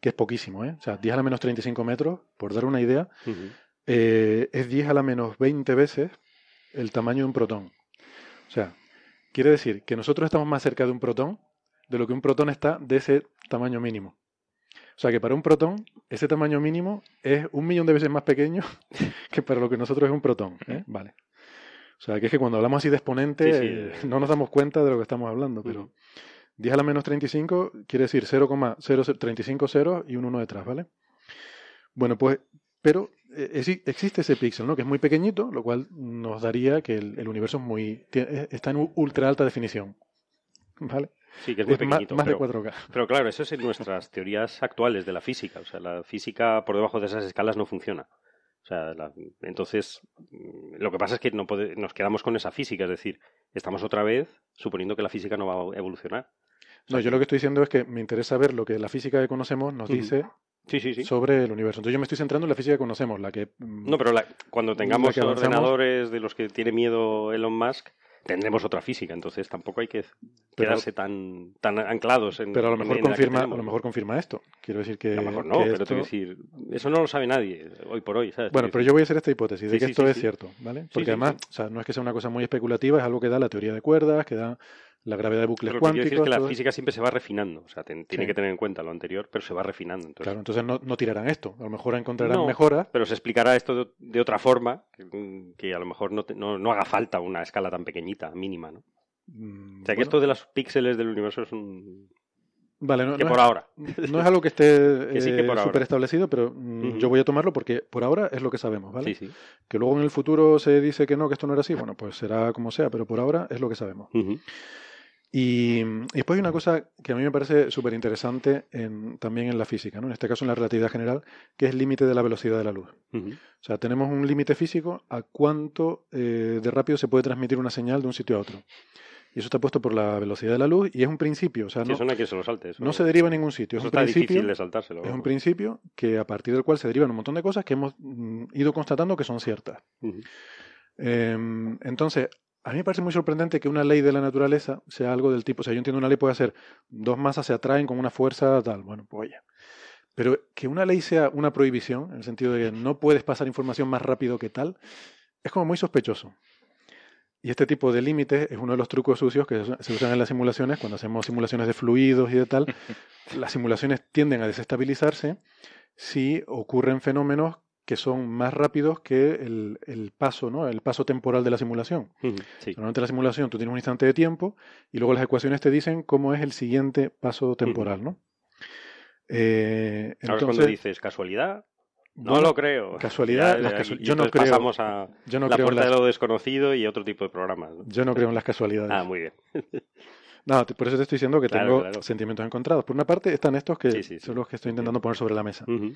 que es poquísimo, ¿eh? O sea, 10 a la menos 35 metros, por dar una idea, eh, es 10 a la menos 20 veces el tamaño de un protón. O sea, quiere decir que nosotros estamos más cerca de un protón de lo que un protón está de ese tamaño mínimo. O sea que para un protón, ese tamaño mínimo es un millón de veces más pequeño *laughs* que para lo que nosotros es un protón. ¿eh? Vale. O sea que es que cuando hablamos así de exponente, Sí, sí. eh, no nos damos cuenta de lo que estamos hablando, pero. 10 a la menos 35 quiere decir 0,035 ceros y un 1 detrás, ¿vale? Bueno, pues, pero eh, exi- existe ese píxel, ¿no? Que es muy pequeñito, lo cual nos daría que el, el universo es muy, eh, está en ultra alta definición, ¿vale? Sí, que es muy Es pequeñito. más de pero, 4K. pero claro, eso es en nuestras teorías actuales de la física. O sea, la física por debajo de esas escalas no funciona. O sea, la- entonces, mm, lo que pasa es que no pode- nos quedamos con esa física. Es decir, estamos otra vez suponiendo que la física no va a evolucionar. No, yo lo que estoy diciendo es que me interesa ver lo que la física que conocemos nos dice Sí, sí, sí. sobre el universo. Entonces yo me estoy centrando en la física que conocemos, la que... mm, No, pero la- cuando tengamos que ordenadores de los que tiene miedo Elon Musk, tendremos otra física. Entonces tampoco hay que Pero- quedarse tan, tan anclados en. pero a lo mejor en que confirma, a lo mejor confirma esto. Quiero decir que... A lo mejor no, que pero esto- te quiero decir, eso no lo sabe nadie hoy por hoy, ¿sabes? Bueno, pero yo voy a hacer esta hipótesis de que esto es cierto, ¿vale? Porque además, o sea, no es que sea una cosa muy especulativa, es algo que da la teoría de cuerdas, que da la gravedad de bucles Pero quiero decir es cuánticos. que la todo- física siempre se va refinando. O sea, ten- tiene Sí. que tener en cuenta lo anterior, pero se va refinando. Entonces, Claro, entonces no, no tirarán esto. A lo mejor encontrarán No. mejoras. Pero se explicará esto de, de otra forma, que, que a lo mejor no, te- no, no haga falta una escala tan pequeñita, mínima, ¿no? Mm, O sea, que bueno, esto de los píxeles del universo es un... Vale, no, que por es, ahora. *laughs* no es algo que esté *laughs* Que sí, súper establecido, pero mm, yo voy a tomarlo porque por ahora es lo que sabemos, ¿vale? Sí, sí. Que luego en el futuro se dice que no, que esto no era así, bueno, pues será como sea, pero por ahora es lo que sabemos. Ujú. Y, y después hay una cosa que a mí me parece súper interesante en, también en la física, ¿no? en este caso en la relatividad general, que es el límite de la velocidad de la luz. O sea, tenemos un límite físico a cuánto eh, de rápido se puede transmitir una señal de un sitio a otro. Y eso está puesto por la velocidad de la luz y es un principio, o sea, Sí, no, eso no hay que se lo salte. Eso no se deriva en ningún sitio. Es eso un, está principio, difícil de saltárselo. es un principio que a partir del cual se derivan un montón de cosas que hemos mm, ido constatando que son ciertas. Em, entonces, a mí me parece muy sorprendente que una ley de la naturaleza sea algo del tipo, o sea, yo entiendo una ley puede ser dos masas se atraen con una fuerza tal, bueno, pues oye. Pero que una ley sea una prohibición, en el sentido de que no puedes pasar información más rápido que tal, es como muy sospechoso. Y este tipo de límites es uno de los trucos sucios que se usan en las simulaciones, cuando hacemos simulaciones de fluidos y de tal, *laughs* las simulaciones tienden a desestabilizarse si ocurren fenómenos que son más rápidos que el, el paso, ¿no? El paso temporal de la simulación. Sí. Normalmente en la simulación tú tienes un instante de tiempo y luego las ecuaciones te dicen cómo es el siguiente paso temporal, ¿no? Eh, Ahora cuando entonces, dices casualidad. No bueno, lo creo. casualidad, Ya, casu- yo no creo- Pasamos a yo no la creo puerta las, de lo desconocido y otro tipo de programas. ¿no? yo no creo en las casualidades. Ah, muy bien. No, te- por eso te estoy diciendo que Claro, tengo claro. sentimientos encontrados. Por una parte están estos que Sí, sí, sí. son los que estoy intentando poner sobre la mesa. Ujú.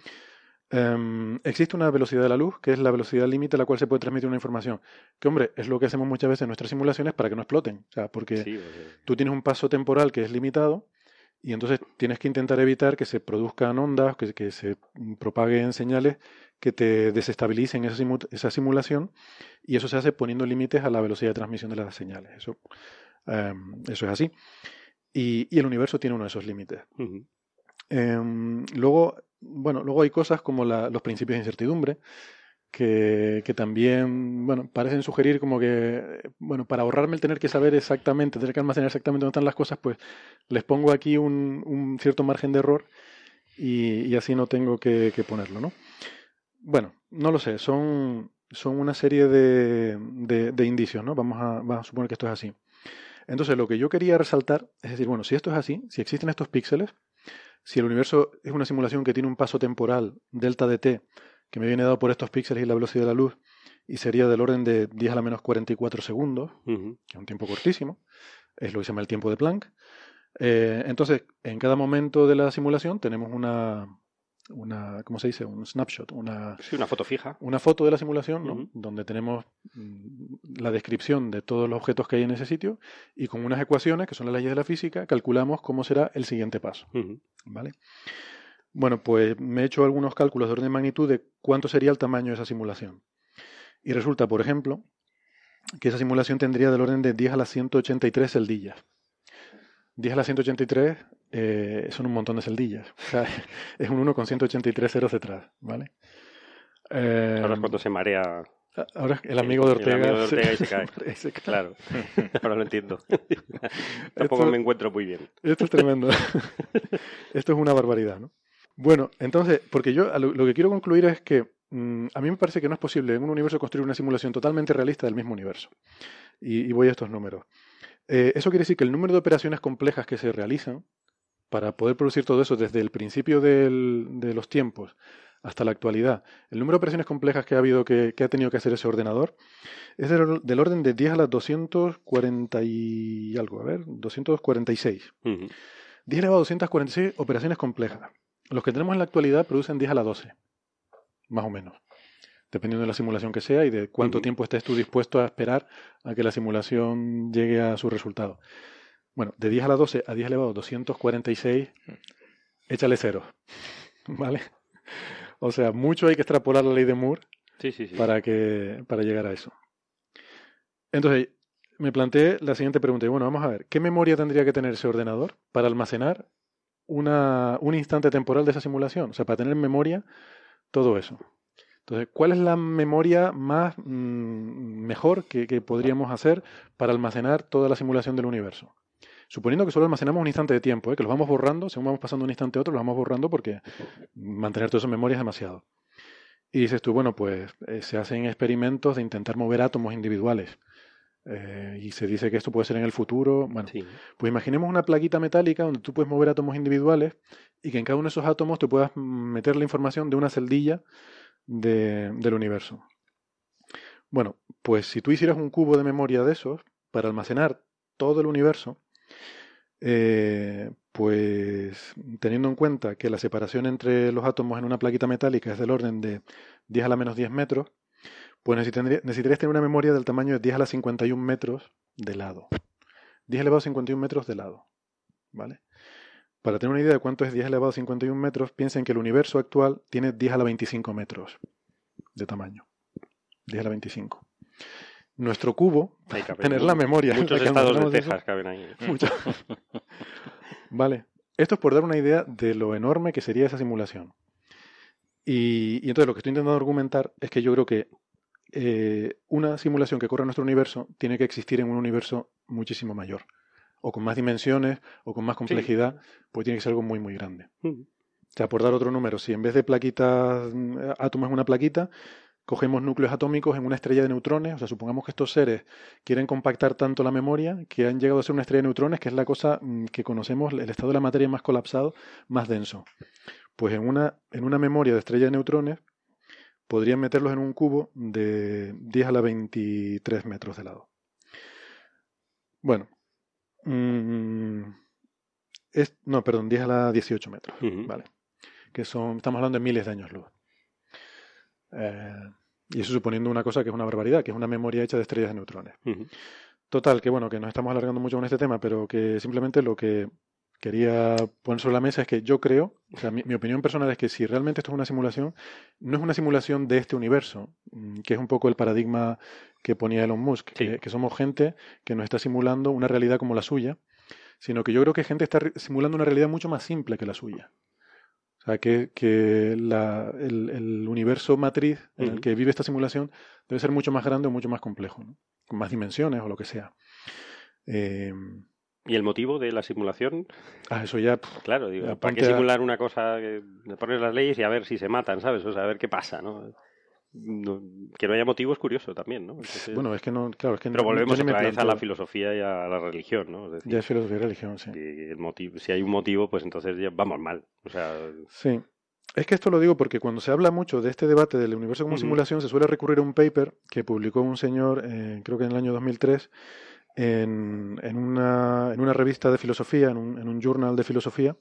Em, existe una velocidad de la luz, que es la velocidad límite a la cual se puede transmitir una información. Que, hombre, es lo que hacemos muchas veces en nuestras simulaciones para que no exploten. O sea, porque Sí, tú tienes un paso temporal que es limitado y entonces tienes que intentar evitar que se produzcan ondas, que, que se propaguen señales que te desestabilicen esa, simu- esa simulación y eso se hace poniendo límites a la velocidad de transmisión de las señales. Eso, em, eso es así. Y, y el universo tiene uno de esos límites. Em, luego, bueno, luego hay cosas como los principios de incertidumbre, que, también, bueno, parecen sugerir como que, bueno, para ahorrarme el tener que saber exactamente, tener que almacenar exactamente dónde están las cosas, pues les pongo aquí un, cierto margen de error y, así no tengo que, ponerlo, ¿no? Bueno, no lo sé, son, son una serie de, de- de indicios, ¿no? Vamos a, vamos a suponer que esto es así. Entonces, lo que yo quería resaltar es decir, bueno, si esto es así, si existen estos píxeles, si el universo es una simulación que tiene un paso temporal, delta de t, que me viene dado por estos píxeles y la velocidad de la luz, y sería del orden de 10 a la menos 44 segundos, Ujú. que es un tiempo cortísimo, es lo que se llama el tiempo de Planck. Eh, entonces, en cada momento de la simulación tenemos una, una ¿cómo se dice? Un snapshot, una, Sí, una foto fija. una foto de la simulación, donde tenemos mm, la descripción de todos los objetos que hay en ese sitio y con unas ecuaciones, que son las leyes de la física, calculamos cómo será el siguiente paso. ¿Vale? Bueno, pues me he hecho algunos cálculos de orden de magnitud de cuánto sería el tamaño de esa simulación. Y resulta, por ejemplo, que esa simulación tendría del orden de 10 a las 183 celdillas. 10 a las 183 eh, son un montón de celdillas. O sea, *laughs* es un 1 con 183 ceros detrás, ¿vale? Eh, Ahora es cuando se marea. ahora el amigo de el Ortega, amigo de Ortega y se *laughs* cae. y se cae. Claro. *laughs* Ahora lo entiendo. Tampoco Esto- me encuentro muy bien. Esto es tremendo. Esto es una barbaridad, ¿no? Bueno, entonces, porque yo lo, lo que quiero concluir es que mm, a mí me parece que no es posible en un universo construir una simulación totalmente realista del mismo universo. Y, y voy a estos números. Eh, eso quiere decir que el número de operaciones complejas que se realizan para poder producir todo eso desde el principio del- de los tiempos hasta la actualidad, el número de operaciones complejas que ha habido que, que ha tenido que hacer ese ordenador es del, del orden de 10 a las 240 y algo, a ver, 246. Ujú. 10 elevado a 246 operaciones complejas. Los que tenemos en la actualidad producen 10 a la 12, más o menos, dependiendo de la simulación que sea y de cuánto tiempo estés tú dispuesto a esperar a que la simulación llegue a su resultado. Bueno, de 10 a la 12 a 10 elevado a 246, échale cero, *laughs* ¿vale? O sea, mucho hay que extrapolar la ley de Moore Sí, sí, sí. para, que, para llegar a eso. Entonces, me planteé la siguiente pregunta. Y bueno, vamos a ver, ¿qué memoria tendría que tener ese ordenador para almacenar una, un instante temporal de esa simulación? O sea, para tener en memoria todo eso. Entonces, ¿cuál es la memoria más mm, mejor que, podríamos hacer para almacenar toda la simulación del universo? Suponiendo que solo almacenamos un instante de tiempo, ¿eh? que los vamos borrando, según vamos pasando un instante a otro, los vamos borrando porque mantener todo eso en memoria es demasiado. Y dices tú, bueno, pues eh, se hacen experimentos de intentar mover átomos individuales. Eh, y se dice que esto puede ser en el futuro. Bueno, Sí. pues imaginemos una plaquita metálica donde tú puedes mover átomos individuales y que en cada uno de esos átomos te puedas meter la información de una celdilla de- del universo. Bueno, pues si tú hicieras un cubo de memoria de esos para almacenar todo el universo, eh, pues teniendo en cuenta que la separación entre los átomos en una plaquita metálica es del orden de 10 a la menos 10 metros, pues necesitaría- necesitarías tener una memoria del tamaño de 10 a la 51 metros de lado. 10 elevado a 51 metros de lado. ¿Vale? Para tener una idea de cuánto es 10 elevado a 51 metros, piensen que el universo actual tiene 10 a la 25 metros de tamaño. 10 a la 25. Nuestro cubo, Ahí caben tener la memoria. Muchos la que estados de almacenamos eso, Texas caben ahí. *laughs* Mucho. vale. Esto es por dar una idea de lo enorme que sería esa simulación. Y, y entonces lo que estoy intentando argumentar es que yo creo que eh, una simulación que corre en nuestro universo tiene que existir en un universo muchísimo mayor. O con más dimensiones, o con más complejidad, pues tiene que ser algo muy, muy grande. Ujú. O sea, por dar otro número, si en vez de plaquitas, mm, átomos en una plaquita, cogemos núcleos atómicos en una estrella de neutrones, o sea, supongamos que estos seres quieren compactar tanto la memoria que han llegado a ser una estrella de neutrones, que es la cosa mm, que conocemos, el estado de la materia más colapsado, más denso. Pues en una, en una memoria de estrella de neutrones podrían meterlos en un cubo de 10 a la 23 metros de lado. Bueno, mm, es, no, perdón, 10 a la 18 metros. Vale. Que son, estamos hablando de miles de años luz. Eh, y eso suponiendo una cosa que es una barbaridad, que es una memoria hecha de estrellas de neutrones. Total, que bueno, que nos estamos alargando mucho con este tema, pero que simplemente lo que quería poner sobre la mesa es que yo creo, o sea, mi, mi opinión personal es que si realmente esto es una simulación, no es una simulación de este universo, mm, que es un poco el paradigma que ponía Elon Musk, que, Sí. que somos gente que nos está simulando una realidad como la suya, sino que yo creo que gente está simulando una realidad mucho más simple que la suya. O sea, que, que la- el, el universo matriz en el que vive esta simulación debe ser mucho más grande o mucho más complejo, ¿no? con más dimensiones o lo que sea. Eh, ¿Y el motivo de la simulación? ah, eso ya, pff, Claro, digo, Ya, ¿para qué a- simular una cosa que pones las leyes y a ver si se matan, ¿sabes? O sea, a ver qué pasa, ¿no? No- que no haya motivo es curioso también, ¿no? Entonces- bueno, es que no, claro, es que pero no- volvemos me otra vez a la filosofía y a la religión, ¿no? Es decir, Ya es filosofía y religión, sí. el motivo, si hay un motivo, pues entonces ya vamos mal. O sea, Sí. Es que esto lo digo porque cuando se habla mucho de este debate del universo como simulación, se suele recurrir a un paper que publicó un señor, eh, creo que en el año 2003, en, en una, en una revista de filosofía, en un, en un journal de filosofía.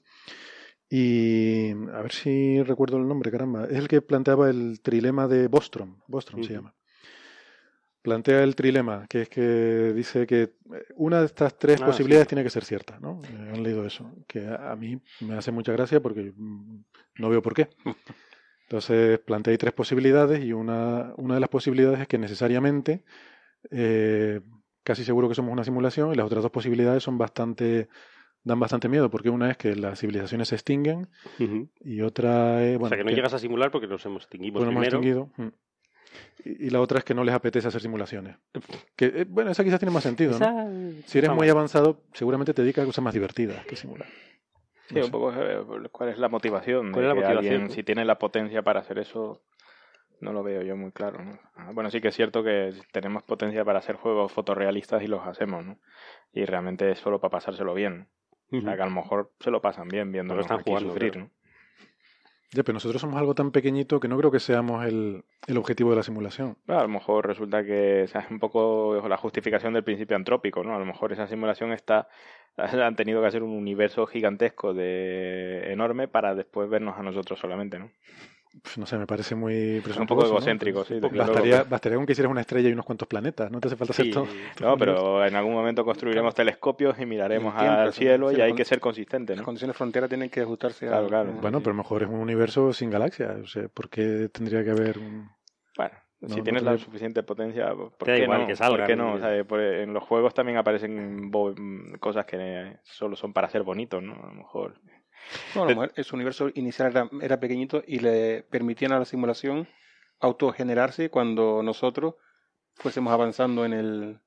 Y a ver si recuerdo el nombre, caramba. Es el que planteaba el trilema de Bostrom. Bostrom se llama. Plantea el trilema, que es que dice que eh, una de estas tres Ah, posibilidades sí. tiene que ser cierta, ¿no? Eh, Han leído eso, que a mí me hace mucha gracia porque mm, no veo por qué. *laughs* Entonces plantea ahí tres posibilidades y una, una de las posibilidades es que necesariamente, eh, casi seguro que somos una simulación y las otras dos posibilidades son bastante, dan bastante miedo porque una es que las civilizaciones se extinguen y otra es, o bueno, sea que no que- llegas a simular porque nos hemos extinguimos pues no hemos primero. extinguido. Mm. Y, y la otra es que no les apetece hacer simulaciones. Que, eh, bueno, esa quizás tiene más sentido, ¿no? Esa- Si eres muy avanzado, seguramente te dedicas a cosas más divertidas que simular. Sí, un poco eh, cuál es la motivación. ¿Cuál es la motivación, alguien, si tiene la potencia para hacer eso, no lo veo yo muy claro. ¿no? Ah, Bueno, sí que es cierto que tenemos potencia para hacer juegos fotorrealistas y los hacemos, ¿no? Y realmente es solo para pasárselo bien. O sea, que a lo mejor se lo pasan bien viéndonos están aquí jugando, sufrir, claro. ¿no? Ya, pero nosotros somos algo tan pequeñito que no creo que seamos el, el objetivo de la simulación. Bueno, a lo mejor resulta que o sea, es un poco la justificación del principio antrópico, ¿no? A lo mejor esa simulación está *laughs* han tenido que hacer un universo gigantesco de enorme para después vernos a nosotros solamente, ¿no? Pf, No sé, me parece muy Es un poco presuntuoso, ¿no? egocéntrico, sí. desde luego, Bastaría, bastaría con que hicieras una estrella y unos cuantos planetas, no te hace falta hacer Sí, todo. No, pero en algún momento construiremos telescopios y miraremos tiempo, al cielo sí, y hay que ser consistente, Las ¿no? condiciones de frontera tienen que ajustarse Claro, a... claro. Bueno, pero a lo mejor es un universo sin galaxias. O sea, ¿por qué tendría que haber un...? Bueno, No, si no tienes la suficiente potencia, ¿por Te da qué igual no? que ¿Por salgan qué no? O sea, por- en los juegos también aparecen bo- cosas que solo son para ser bonitos, ¿no? A lo mejor. No, a lo mejor su universo inicial era, era pequeñito y le permitían a la simulación autogenerarse cuando nosotros fuésemos avanzando en el...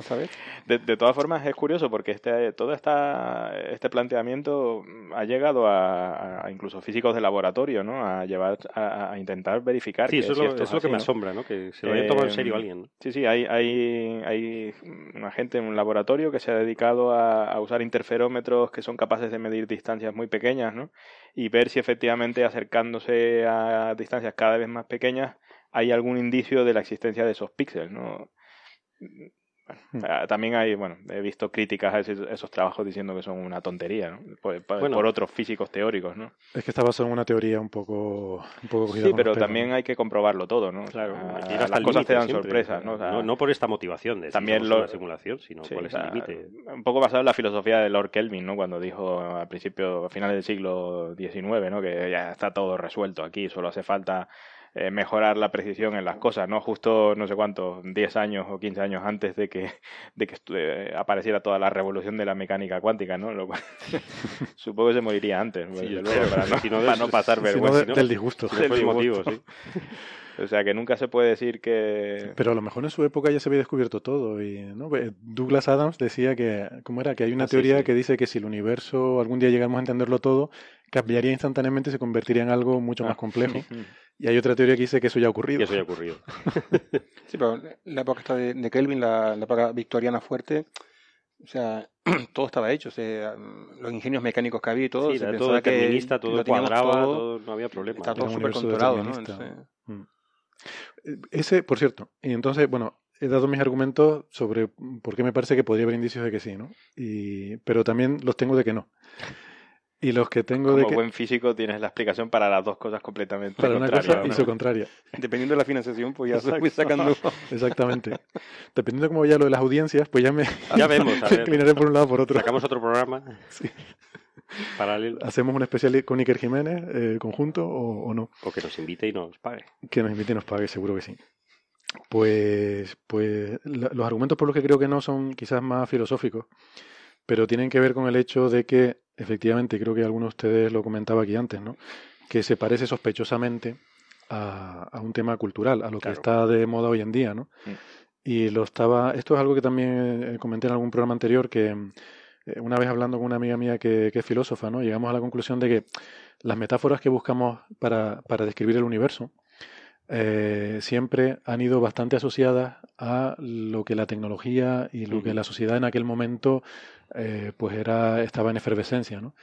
¿Sabes? De, de todas formas, es curioso porque este, todo esta, este planteamiento ha llegado a, a incluso físicos de laboratorio, ¿no? A llevar, a, a intentar verificar. Sí, que eso es si lo, esto es lo que así, me ¿no? asombra, ¿no? Que se lo haya tomado en serio Eh, alguien. ¿no? Sí, sí, hay, hay, hay una gente en un laboratorio que se ha dedicado a, a usar interferómetros que son capaces de medir distancias muy pequeñas, ¿no? Y ver si efectivamente acercándose a distancias cada vez más pequeñas hay algún indicio de la existencia de esos píxeles, ¿no? Bueno, ah, también hay, bueno, he visto críticas a esos, esos trabajos diciendo que son una tontería, ¿no? Por, por- Bueno. por otros físicos teóricos, ¿no? Es que está basado en una teoría un poco, un poco Sí, pero también ¿no? hay que comprobarlo todo, ¿no? Claro, Ah, las cosas te dan siempre, sorpresas, ¿no? O sea, no, no por esta motivación de también también lo- la simulación, sino Sí, cuál o el límite. Un poco basado en la filosofía de Lord Kelvin, ¿no? Cuando dijo al principio, a finales del siglo XIX, ¿no? Que ya está todo resuelto aquí, solo hace falta eh, mejorar la precisión en las cosas, ¿no? Justo, no sé cuántos, 10 años o 15 años antes de que, de que eh, apareciera toda la revolución de la mecánica cuántica, ¿no? Lo cual, *laughs* supongo que se moriría antes, Sí, luego, creo, para no, si no, para no pasar Si vergüenza. de- ¿no? del disgusto. Si del motivo, disgusto. sí. O sea, que nunca se puede decir que... Pero a lo mejor en su época ya se había descubierto todo. Y, ¿no? Eh, Douglas Adams decía que, ¿cómo era? Que hay una Ah, teoría sí. que dice que si el universo algún día llegamos a entenderlo todo, cambiaría instantáneamente y se convertiría en algo mucho Ah. más complejo. Y hay otra teoría que dice que eso ya ha ocurrido. Y eso ya ha ocurrido. *laughs* Sí, pero la época esta de, de Kelvin, la, la época victoriana fuerte, o sea, *clears throat* todo estaba hecho, o sea, los ingenios mecánicos que había y todo, Sí, se todo que determinista, todo cuadraba, todo, todo, no había problema. está Era todo súper controlado, ¿no? Entonces, Mm. Eh, Ese, por cierto, y entonces, bueno, he dado mis argumentos sobre por qué me parece que podría haber indicios de que sí, ¿no? Y, pero también los tengo de que no. Y los que tengo de Como que... buen físico tienes la explicación para las dos cosas completamente Para una cosa y su contraria. *laughs* dependiendo de la financiación, pues ya se Exacto. fue sacando. Exactamente. Dependiendo de cómo vaya lo de las audiencias, pues ya me, Ya vemos, a me *laughs* ver. inclinaré por un lado o por otro. Sacamos otro programa *laughs* Sí. paralelo ¿Hacemos un especial con Iker Jiménez eh, conjunto o, o no? o que nos invite y nos pague. Que nos invite y nos pague, seguro que sí. Pues, pues la- los argumentos por los que creo que no son quizás más filosóficos, pero tienen que ver con el hecho de que, efectivamente, creo que alguno de ustedes lo comentaba aquí antes, ¿no? Que se parece sospechosamente a, a un tema cultural, a lo que está de moda hoy en día, ¿no? Mm. Y lo estaba, esto es algo que también eh, comenté en algún programa anterior, que eh, una vez hablando con una amiga mía que, que es filósofa, ¿no? Llegamos a la conclusión de que las metáforas que buscamos para, para describir el universo eh, siempre han ido bastante asociadas a lo que la tecnología y lo que la sociedad en aquel momento eh, pues era estaba en efervescencia, ¿no?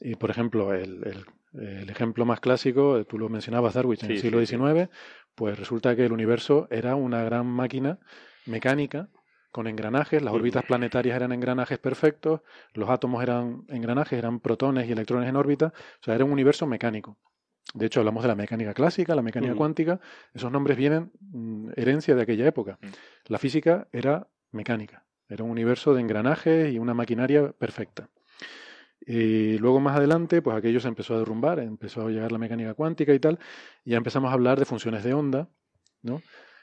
Y por ejemplo, el, el- el ejemplo más clásico, eh, tú lo mencionabas, Darwin, en Sí, el siglo sí, sí. XIX, pues resulta que el universo era una gran máquina mecánica con engranajes, las órbitas planetarias eran engranajes perfectos, los átomos eran engranajes, eran protones y electrones en órbita, o sea, era un universo mecánico. De hecho, hablamos de la mecánica clásica, la mecánica cuántica, esos nombres vienen mm, herencia de aquella época. Mm. La física era mecánica, era un universo de engranajes y una maquinaria perfecta. Y luego más adelante, pues aquello se empezó a derrumbar, empezó a llegar la mecánica cuántica y tal, y ya empezamos a hablar de funciones de onda, ¿no?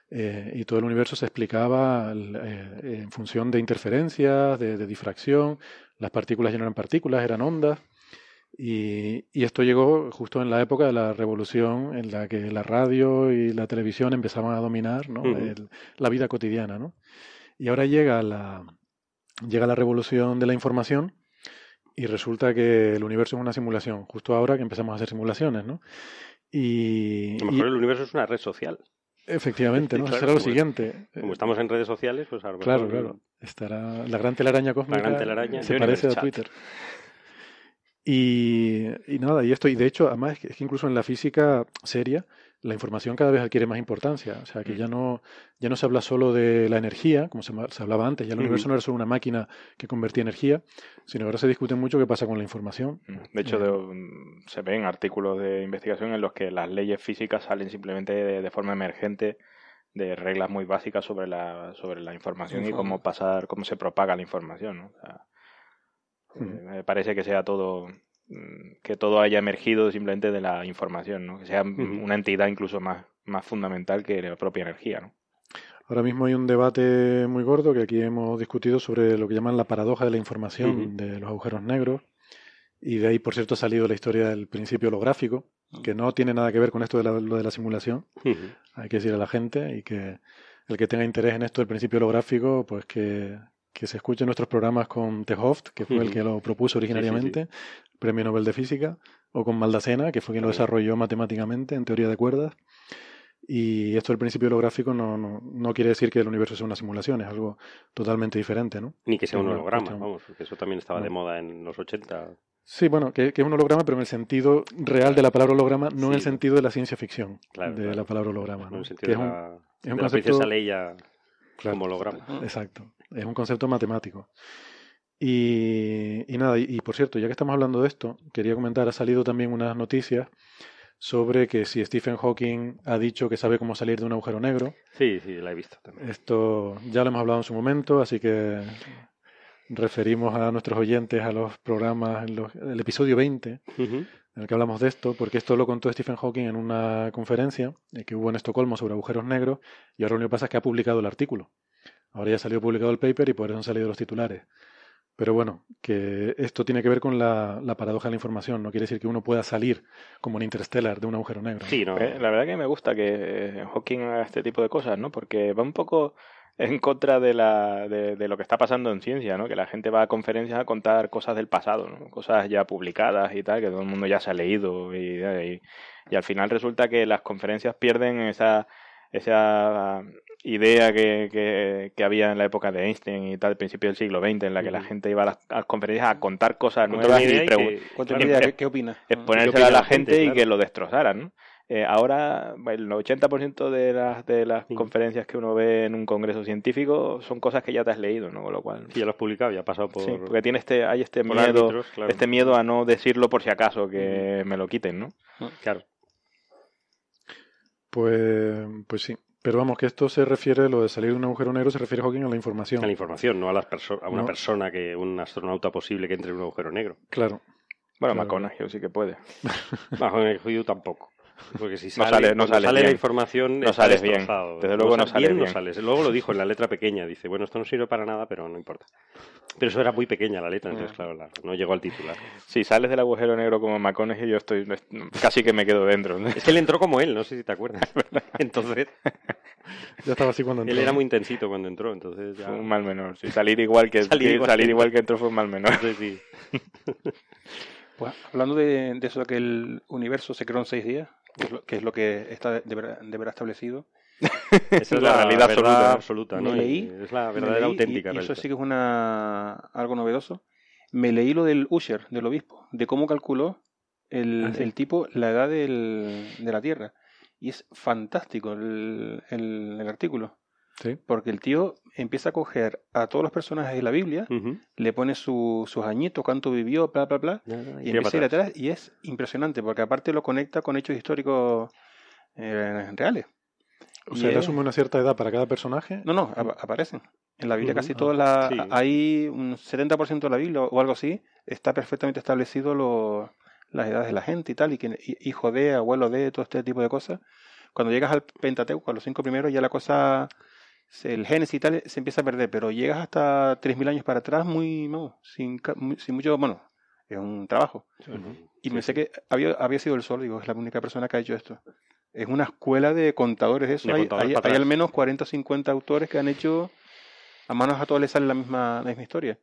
Eh, y todo el universo se explicaba eh, en función de interferencias, de, de difracción, las partículas ya no eran partículas, eran ondas, y, y esto llegó justo en la época de la revolución en la que la radio y la televisión empezaban a dominar. El- la vida cotidiana, ¿no? Y ahora llega la, llega la revolución de la información y resulta que el universo es una simulación, justo ahora que empezamos a hacer simulaciones, ¿no? Y, A lo mejor el universo es una red social. efectivamente, ¿no? *laughs* Claro, Será lo como- siguiente. Como estamos en redes sociales, pues a lo Claro, claro. Estará la gran telaraña cósmica. gran telaraña. se parece a. Twitter. Y, y nada, y esto, y de hecho, además es que, incluso en la física seria, la información cada vez adquiere más importancia. O sea, que ya no, ya no se habla solo de la energía, como se, se hablaba antes, ya el Ujú. universo no era solo una máquina que convertía energía, sino ahora se discute mucho qué pasa con la información. De hecho, Eh, de- mm, se ven artículos de investigación en los que las leyes físicas salen simplemente de, de forma emergente de reglas muy básicas sobre la, sobre la información y cómo pasar, cómo se propaga la información. ¿no? O sea, Eh, me parece que sea todo mm, que todo haya emergido simplemente de la información, ¿no? que sea mm, una entidad incluso más, más fundamental que la propia energía. ¿no? Ahora mismo hay un debate muy gordo que aquí hemos discutido sobre lo que llaman la paradoja de la información de los agujeros negros. Y de ahí, por cierto, ha salido la historia del principio holográfico, que no tiene nada que ver con esto de la- lo de la simulación. Hay que decir a la gente y que el que tenga interés en esto del principio holográfico, pues que, que se escuche nuestros programas con Tehoft, que fue el que lo propuso originariamente, Premio Nobel de Física, o con Maldacena, que fue quien lo desarrolló matemáticamente en teoría de cuerdas. Y esto del principio holográfico no, no, no quiere decir que el universo sea una simulación, es algo totalmente diferente, ¿no? Ni que sea un holograma, cuestión- vamos, porque eso también estaba de moda en los 80. Sí, bueno, que, que es un holograma, pero en el sentido real de la palabra holograma, no en el sentido de la ciencia ficción Claro, de claro. la palabra holograma. ¿no? ¿no? En el Que sentido es de un- la, es un de la concepto- princesa Leia Claro. como holograma. Exacto. Es un concepto matemático. Y, y nada, y, y por cierto, ya que estamos hablando de esto, quería comentar, ha salido también unas noticias sobre que si Stephen Hawking ha dicho que sabe cómo salir de un agujero negro, Sí, sí, la he visto también. esto ya lo hemos hablado en su momento, así que referimos a nuestros oyentes a los programas, en los- el episodio 20, Ujú. en el que hablamos de esto, porque esto lo contó Stephen Hawking en una conferencia eh, que hubo en Estocolmo sobre agujeros negros, y ahora lo que pasa es que ha publicado el artículo. Ahora ya ha salido publicado el paper y por eso han salido los titulares. Pero bueno, que esto tiene que ver con la, la paradoja de la información. No quiere decir que uno pueda salir como en Interstellar de un agujero negro. Sí, no. Eh, La verdad que me gusta que eh, Hawking haga este tipo de cosas, ¿no? Porque va un poco en contra de, la, de, lo que está pasando en ciencia, ¿no? Que la gente va a conferencias a contar cosas del pasado, ¿no? Cosas ya publicadas y tal, que todo el mundo ya se ha leído y, y, y al final resulta que las conferencias pierden esa, esa idea que, que, que había en la época de Einstein y tal, principio del siglo XX, en la que la gente iba a las, a las conferencias a contar cosas nuevas y y pregun- que- Cuéntame claro, idea, eh, ¿qué, qué opinas? exponérsela a la la gente, gente y que lo destrozaran. ¿no? Eh, ahora el 80% de las, de las Sí. conferencias que uno ve en un congreso científico son cosas que ya te has leído, ¿no? Con lo cual, Sí, ya lo has publicado, ya ha pasado por, sí, porque tiene este, hay este por miedo, árbitros, claro. este miedo a no decirlo por si acaso que me lo quiten, ¿no? Claro. Pues, pues sí. Pero vamos, que esto se refiere, lo de salir de un agujero negro se refiere Hawking a la información. A la información, no a, las perso- a una No. persona que, un astronauta posible que entre en un agujero negro. Claro. Bueno, Claro. McConaughey sí que puede. *laughs* Juicio tampoco. Porque si No sale, sale- no sales sale la información, No sales bien. Desde luego no sal- sales bien. no sales. Luego lo dijo en la letra pequeña. Dice, bueno, esto no sirve para nada, pero no importa. Pero eso era muy pequeña la letra, entonces, claro, la- no llegó al titular. Si sales del agujero negro como McConaughey, yo estoy casi que me quedo dentro. ¿no? *laughs* Es que él entró como él, no sé si te acuerdas. *laughs* Entonces, *laughs* Ya estaba así cuando él entró. era muy intensito cuando entró, entonces ya... Fue un mal menor. Sí, salir igual que Salir igual salir que- igual que entró fue un mal menor. Sí, sí. Pues, hablando de, de eso de que el universo se creó en seis días, que es lo que, es lo que está de, ver- de verdad establecido. *laughs* Esa es La la, realidad absoluta, absoluta, ¿no? leí- Y es la verdadera leí, auténtica y, y eso sí que es una algo novedoso. Me leí lo del Usher, del obispo, de cómo calculó el, Ah, sí. el tipo la edad del, de la Tierra. Y es fantástico el, el, el artículo. Sí. Porque el tío empieza a coger a todos los personajes de la Biblia, le pone su- sus añitos, cuánto vivió, bla, bla, bla, Y y empieza a ir atrás. y es impresionante, porque aparte lo conecta con hechos históricos eh, reales. O Y sea, él asume una cierta edad para cada personaje. No, no, apa- aparecen. En la Biblia casi Ah, todas las... sí. Hay un 70% de la Biblia o algo así, está perfectamente establecido lo- las edades de la gente y tal, y que hijo de, abuelo de, todo este tipo de cosas. Cuando llegas al Pentateuco, a los cinco primeros, ya la cosa, el Génesis y tal, se empieza a perder, pero llegas hasta 3.000 años para atrás muy, no, sin, sin mucho, bueno, es un trabajo. Y Sí, pensé sí. que había, había sido el sol, digo, es la única persona que ha hecho esto. Es una escuela de contadores de eso. De hay, contadores hay- hay al menos 40 o 50 autores que han hecho, a manos a todos les sale la misma, la misma historia.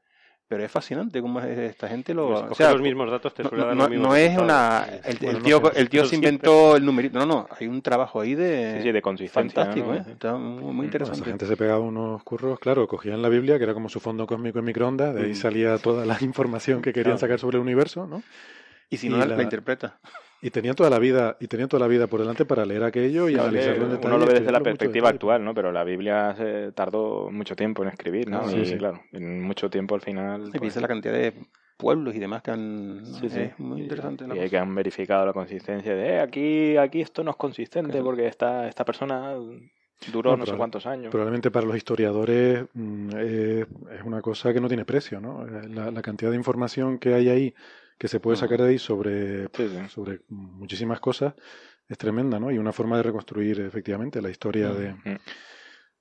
Pero es fascinante cómo es- esta gente lo... Pues o sea, los mismos datos, te no, suele dar no- los mismos no es resultados. una... El, Bueno, el tío, el tío se siempre. inventó el numerito. No, no, hay un trabajo ahí de... Sí, sí, de consistencia. fantástico, ¿no? ¿eh? Está muy, muy. Esa interesante. gente se pegaba unos curros, claro, cogían la Biblia, que era como su fondo cósmico en microondas, de ahí Mm. salía toda la *laughs* información que querían Claro. sacar sobre el universo, ¿no? Y si y no, la, la- la interpreta. Y tenían toda la vida, y tenían toda la vida por delante para leer aquello y No, analizarlo en detalle. uno lo ve desde la perspectiva actual, ¿no? Pero la Biblia se tardó mucho tiempo en escribir, ¿no? Ah, y sí, sí. claro, en mucho tiempo al final. Y pues, piensa la cantidad de pueblos y demás que han... Sí, sí. Es muy interesante. la Y cosa. que han verificado la consistencia de eh, aquí, aquí esto no es consistente Claro. porque esta, esta persona duró No, no, sé cuántos años. Probablemente para los historiadores mm, eh, es una cosa que no tiene precio, ¿no? Eh, La, la cantidad de información que hay ahí, que se puede sacar de ahí sobre, Sí, sí. sobre muchísimas cosas, es tremenda, ¿no? Y una forma de reconstruir efectivamente la historia de,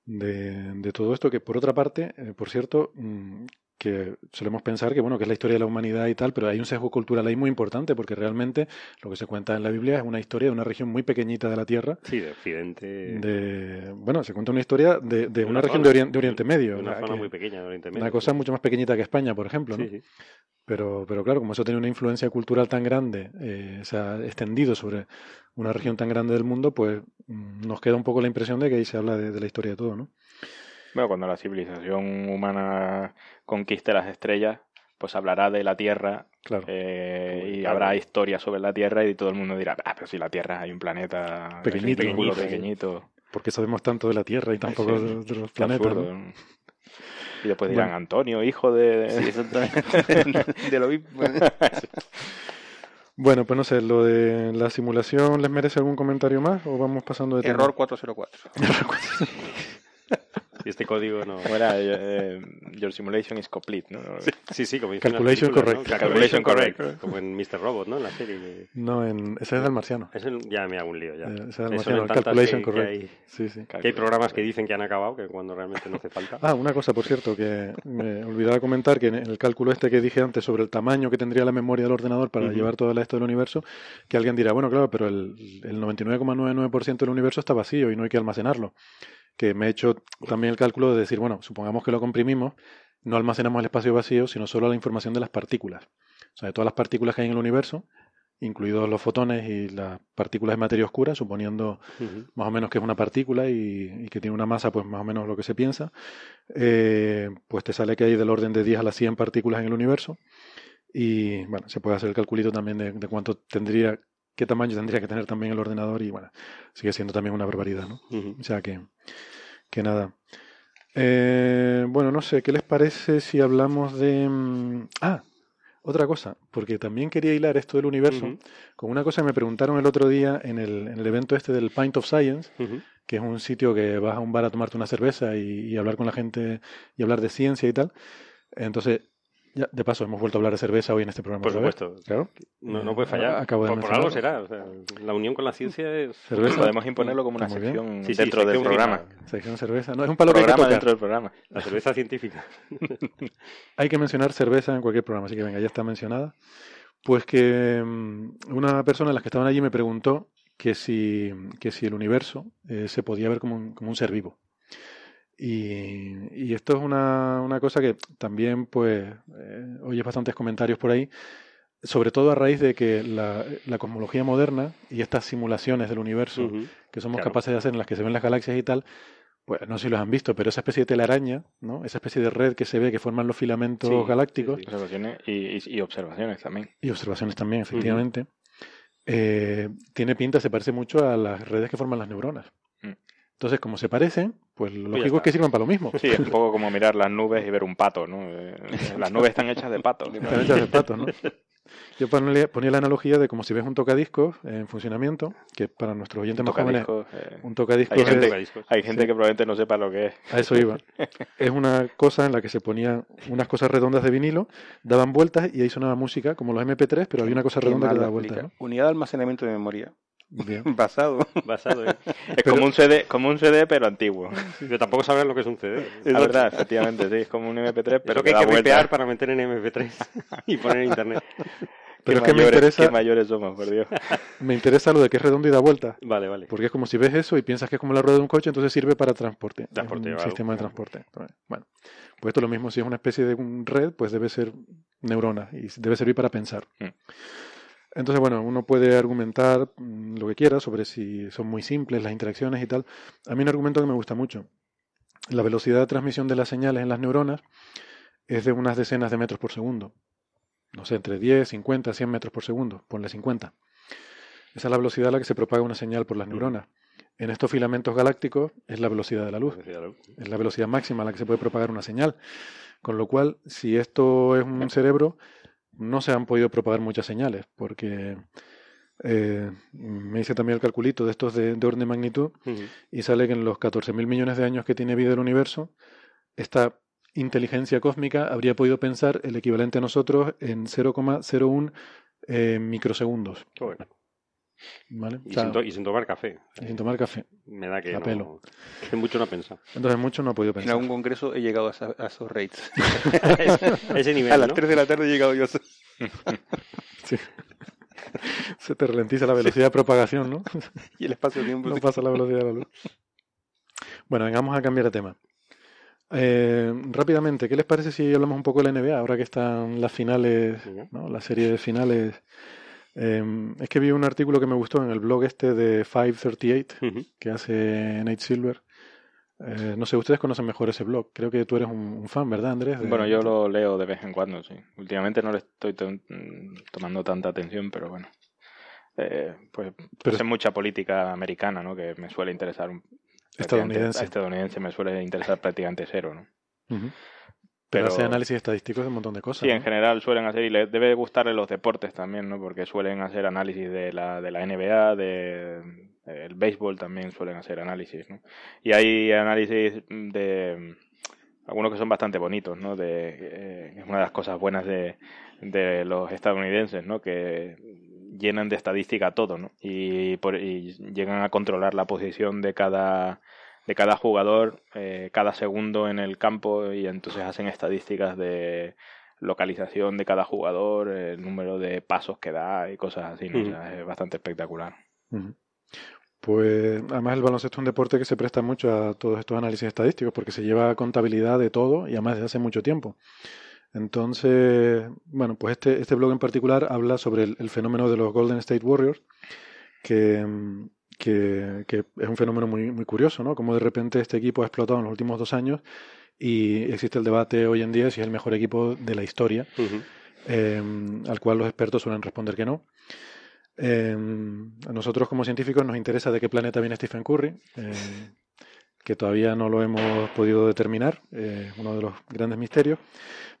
de, de todo esto, que por otra parte, eh, por cierto, mm, que solemos pensar que bueno, que es la historia de la humanidad y tal, pero hay un sesgo cultural ahí muy importante, porque realmente lo que se cuenta en la Biblia es una historia de una región muy pequeñita de la Tierra. Sí, de Occidente. De, bueno, se cuenta una historia de, de una, una región zona, de, Orien- de Oriente Medio. de una zona que- muy pequeña de Oriente Medio. una cosa mucho más pequeñita que España, por ejemplo, ¿no? Sí, sí. Pero, pero claro, como eso tiene una influencia cultural tan grande, eh, se ha extendido sobre una región tan grande del mundo, pues mm, nos queda un poco la impresión de que ahí se habla de, de la historia de todo, ¿no? Bueno, cuando la civilización humana conquiste las estrellas, pues hablará de la Tierra Claro. eh, y Claro. habrá historia sobre la Tierra y todo el mundo dirá, ah, pero si la Tierra hay un planeta Pequeñito. Pequeñito. pequeñito. porque sabemos tanto de la Tierra y tampoco Sí, de, de los planetas. Y después dirán, Bueno. Antonio, hijo de... Sí, exactamente. de lo mismo. Bueno, pues no sé, lo de la simulación, ¿les merece algún comentario más o vamos pasando de tema? Error 404. *laughs* Y este código no. ¿Cómo era? Eh, your simulation is complete, ¿no? Sí, sí, como dicen las Calculation películas, correct. ¿no? Calculation Calculation correct. Como en Mr. Robot, ¿no? En la serie. que- No, en, ese es del marciano. Es el- ya me hago un lío, ya. Eh, ese es del marciano, calculation que- que correct. hay- Sí, sí. Que hay programas que dicen que han acabado, que cuando realmente no hace falta. Ah, una cosa, por cierto, que me olvidaba comentar, que en el cálculo este que dije antes sobre el tamaño que tendría la memoria del ordenador para llevar todo el esto del universo, que alguien dirá, bueno, claro, pero el, el 99,99% del universo está vacío y no hay que almacenarlo. Que me he hecho también el cálculo de decir, bueno, supongamos que lo comprimimos, no almacenamos el espacio vacío, sino solo la información de las partículas. O sea, de todas las partículas que hay en el universo, incluidos los fotones y las partículas de materia oscura, suponiendo más o menos que es una partícula y, y que tiene una masa, pues más o menos lo que se piensa, eh, pues te sale que hay del orden de 10 a las 100 partículas en el universo. Y bueno, se puede hacer el calculito también de, de cuánto tendría, qué tamaño tendría que tener también el ordenador y bueno, sigue siendo también una barbaridad, ¿no? O sea que, que nada. Eh, bueno, no sé, ¿qué les parece si hablamos de... mm, Ah, otra cosa, porque también quería hilar esto del universo con una cosa que me preguntaron el otro día en el, en el evento este del Pint of Science, que es un sitio que vas a un bar a tomarte una cerveza y, y hablar con la gente y hablar de ciencia y tal. Entonces, ya, de paso, hemos vuelto a hablar de cerveza hoy en este programa. Por supuesto. Claro. No, no puede fallar. Acabo de por, por algo será. o sea, la unión con la ciencia es. Cerveza. Podemos imponerlo como una sección Sí, sí, dentro del sección programa. Sección cerveza. No, es un palo que hay que tocar. dentro del programa. La cerveza científica. *laughs* Hay que mencionar cerveza en cualquier programa, así que venga, ya está mencionada. Pues que mm, una persona de las que estaban allí me preguntó que si, que si el universo eh, se podía ver como un, como un ser vivo. Y, y esto es una, una cosa que también, pues, eh, oyes bastantes comentarios por ahí, sobre todo a raíz de que la, la cosmología moderna y estas simulaciones del universo que somos Claro. capaces de hacer en las que se ven las galaxias y tal, pues no sé si los han visto, pero esa especie de telaraña, ¿no? Esa especie de red que se ve que forman los filamentos Sí, galácticos sí. Observaciones y, y- y observaciones también. y observaciones también, efectivamente, eh, tiene pinta, se parece mucho a las redes que forman las neuronas. Entonces, como se parecen, pues lo ya lógico es que sirvan para lo mismo. Sí, es un poco como mirar las nubes y ver un pato, ¿no? Eh, *laughs* Las nubes están hechas de pato. Están hechas de patos, ¿no? Yo ponía, la analogía de como si ves un tocadiscos en funcionamiento, que para nuestros oyentes más jóvenes, eh, un tocadiscos Hay gente- Tocadiscos. Hay gente Sí. que probablemente no sepa lo que es. A eso iba. *laughs* Es una cosa en la que se ponían unas cosas redondas de vinilo, daban vueltas y ahí sonaba música, como los MP3, pero había una cosa redonda que daba vueltas. ¿no? Unidad de almacenamiento de memoria. Bien. *laughs* Basado. Basado. *laughs* Es como un CD, como un CD pero antiguo. Pero tampoco sabrán lo que es un CD. La verdad, efectivamente, sí, es como un MP3 pero Pero que hay que ripear para meter en MP3 *laughs* y poner en internet. Pero es Qué que me interesa, Qué mayores somos, por Dios. me interesa lo de que es redondo y da vuelta. Vale, vale. Porque es como si ves eso y piensas que es como la rueda de un coche, entonces sirve para transporte. Es Transporte, un sistema de transporte. Bueno, pues esto es lo mismo. Si es una especie de un red, pues debe ser neurona y debe servir para pensar. Mm. Entonces, bueno, uno puede argumentar mm, lo que quiera sobre si son muy simples las interacciones y tal. A mí un argumento que me gusta mucho. La velocidad de transmisión de las señales en las neuronas es de unas decenas de metros por segundo. No sé, entre 10, 50, 100 metros por segundo. Ponle 50. Esa es la velocidad a la que se propaga una señal por las neuronas. En estos filamentos galácticos es la velocidad de la luz. Es la velocidad máxima a la que se puede propagar una señal. Con lo cual, si esto es un cerebro, no se han podido propagar muchas señales, porque eh, me hice también el calculito de estos de, de orden de magnitud y sale que en los 14.000 millones de años que tiene vida el universo, esta inteligencia cósmica habría podido pensar el equivalente a nosotros en 0,01 eh, microsegundos. Bueno, ¿vale? y, sin to- y sin tomar café. y sin tomar café. Me da que, A no- pelo. que mucho no ha pensado. Entonces mucho no ha podido En pensar. algún congreso he llegado a, esa- a esos rates. *laughs* *laughs* Ese nivel, a las ¿no? 3 de la tarde he llegado yo. a eso. *laughs* Se te ralentiza la velocidad de propagación, ¿no? Y el espacio-tiempo. No sí. pasa la velocidad de la luz. Bueno, vengamos a cambiar de tema. Eh, rápidamente, ¿qué les parece si hablamos un poco de la NBA ahora que están las finales. ¿no? la serie de finales? Eh, es que vi un artículo que me gustó en el blog este de 538 Ujú. que hace Nate Silver. Eh, no sé, ustedes conocen mejor ese blog. Creo que tú eres un, un fan, ¿verdad, Andrés? De- Bueno, yo lo leo de vez en cuando, sí. Últimamente no le estoy to- mm, tomando tanta atención, pero bueno. Eh, pues Pero- sé mucha política americana, ¿no? Que me suele interesar. un- Estadounidense. Estadounidense me suele interesar prácticamente cero, ¿no? Ujú. Pero, Pero- hace análisis estadísticos de un montón de cosas. Sí, en general suelen hacer, y les debe gustarle los deportes también, ¿no? Porque suelen hacer análisis de la, de la NBA, de, el béisbol también suelen hacer análisis, ¿no? Y hay análisis de algunos que son bastante bonitos, ¿no? De, eh, es una de las cosas buenas de, de los estadounidenses, ¿no? Que llenan de estadística todo, ¿no? Y, por, y llegan a controlar la posición de cada de cada jugador eh, cada segundo en el campo y entonces hacen estadísticas de localización de cada jugador, el número de pasos que da y cosas así, ¿no? O sea, es bastante espectacular. Pues además el baloncesto es un deporte que se presta mucho a todos estos análisis estadísticos porque se lleva contabilidad de todo y además desde hace mucho tiempo. Entonces, bueno, pues este, este blog en particular habla sobre el, el fenómeno de los Golden State Warriors, que, mm, que, que es un fenómeno muy, muy curioso, ¿no? Como de repente este equipo ha explotado en los últimos dos años y existe el debate hoy en día si es el mejor equipo de la historia eh, al cual los expertos suelen responder que no. Eh, a nosotros como científicos nos interesa de qué planeta viene Stephen Curry, eh, que todavía no lo hemos podido determinar, eh, uno de los grandes misterios,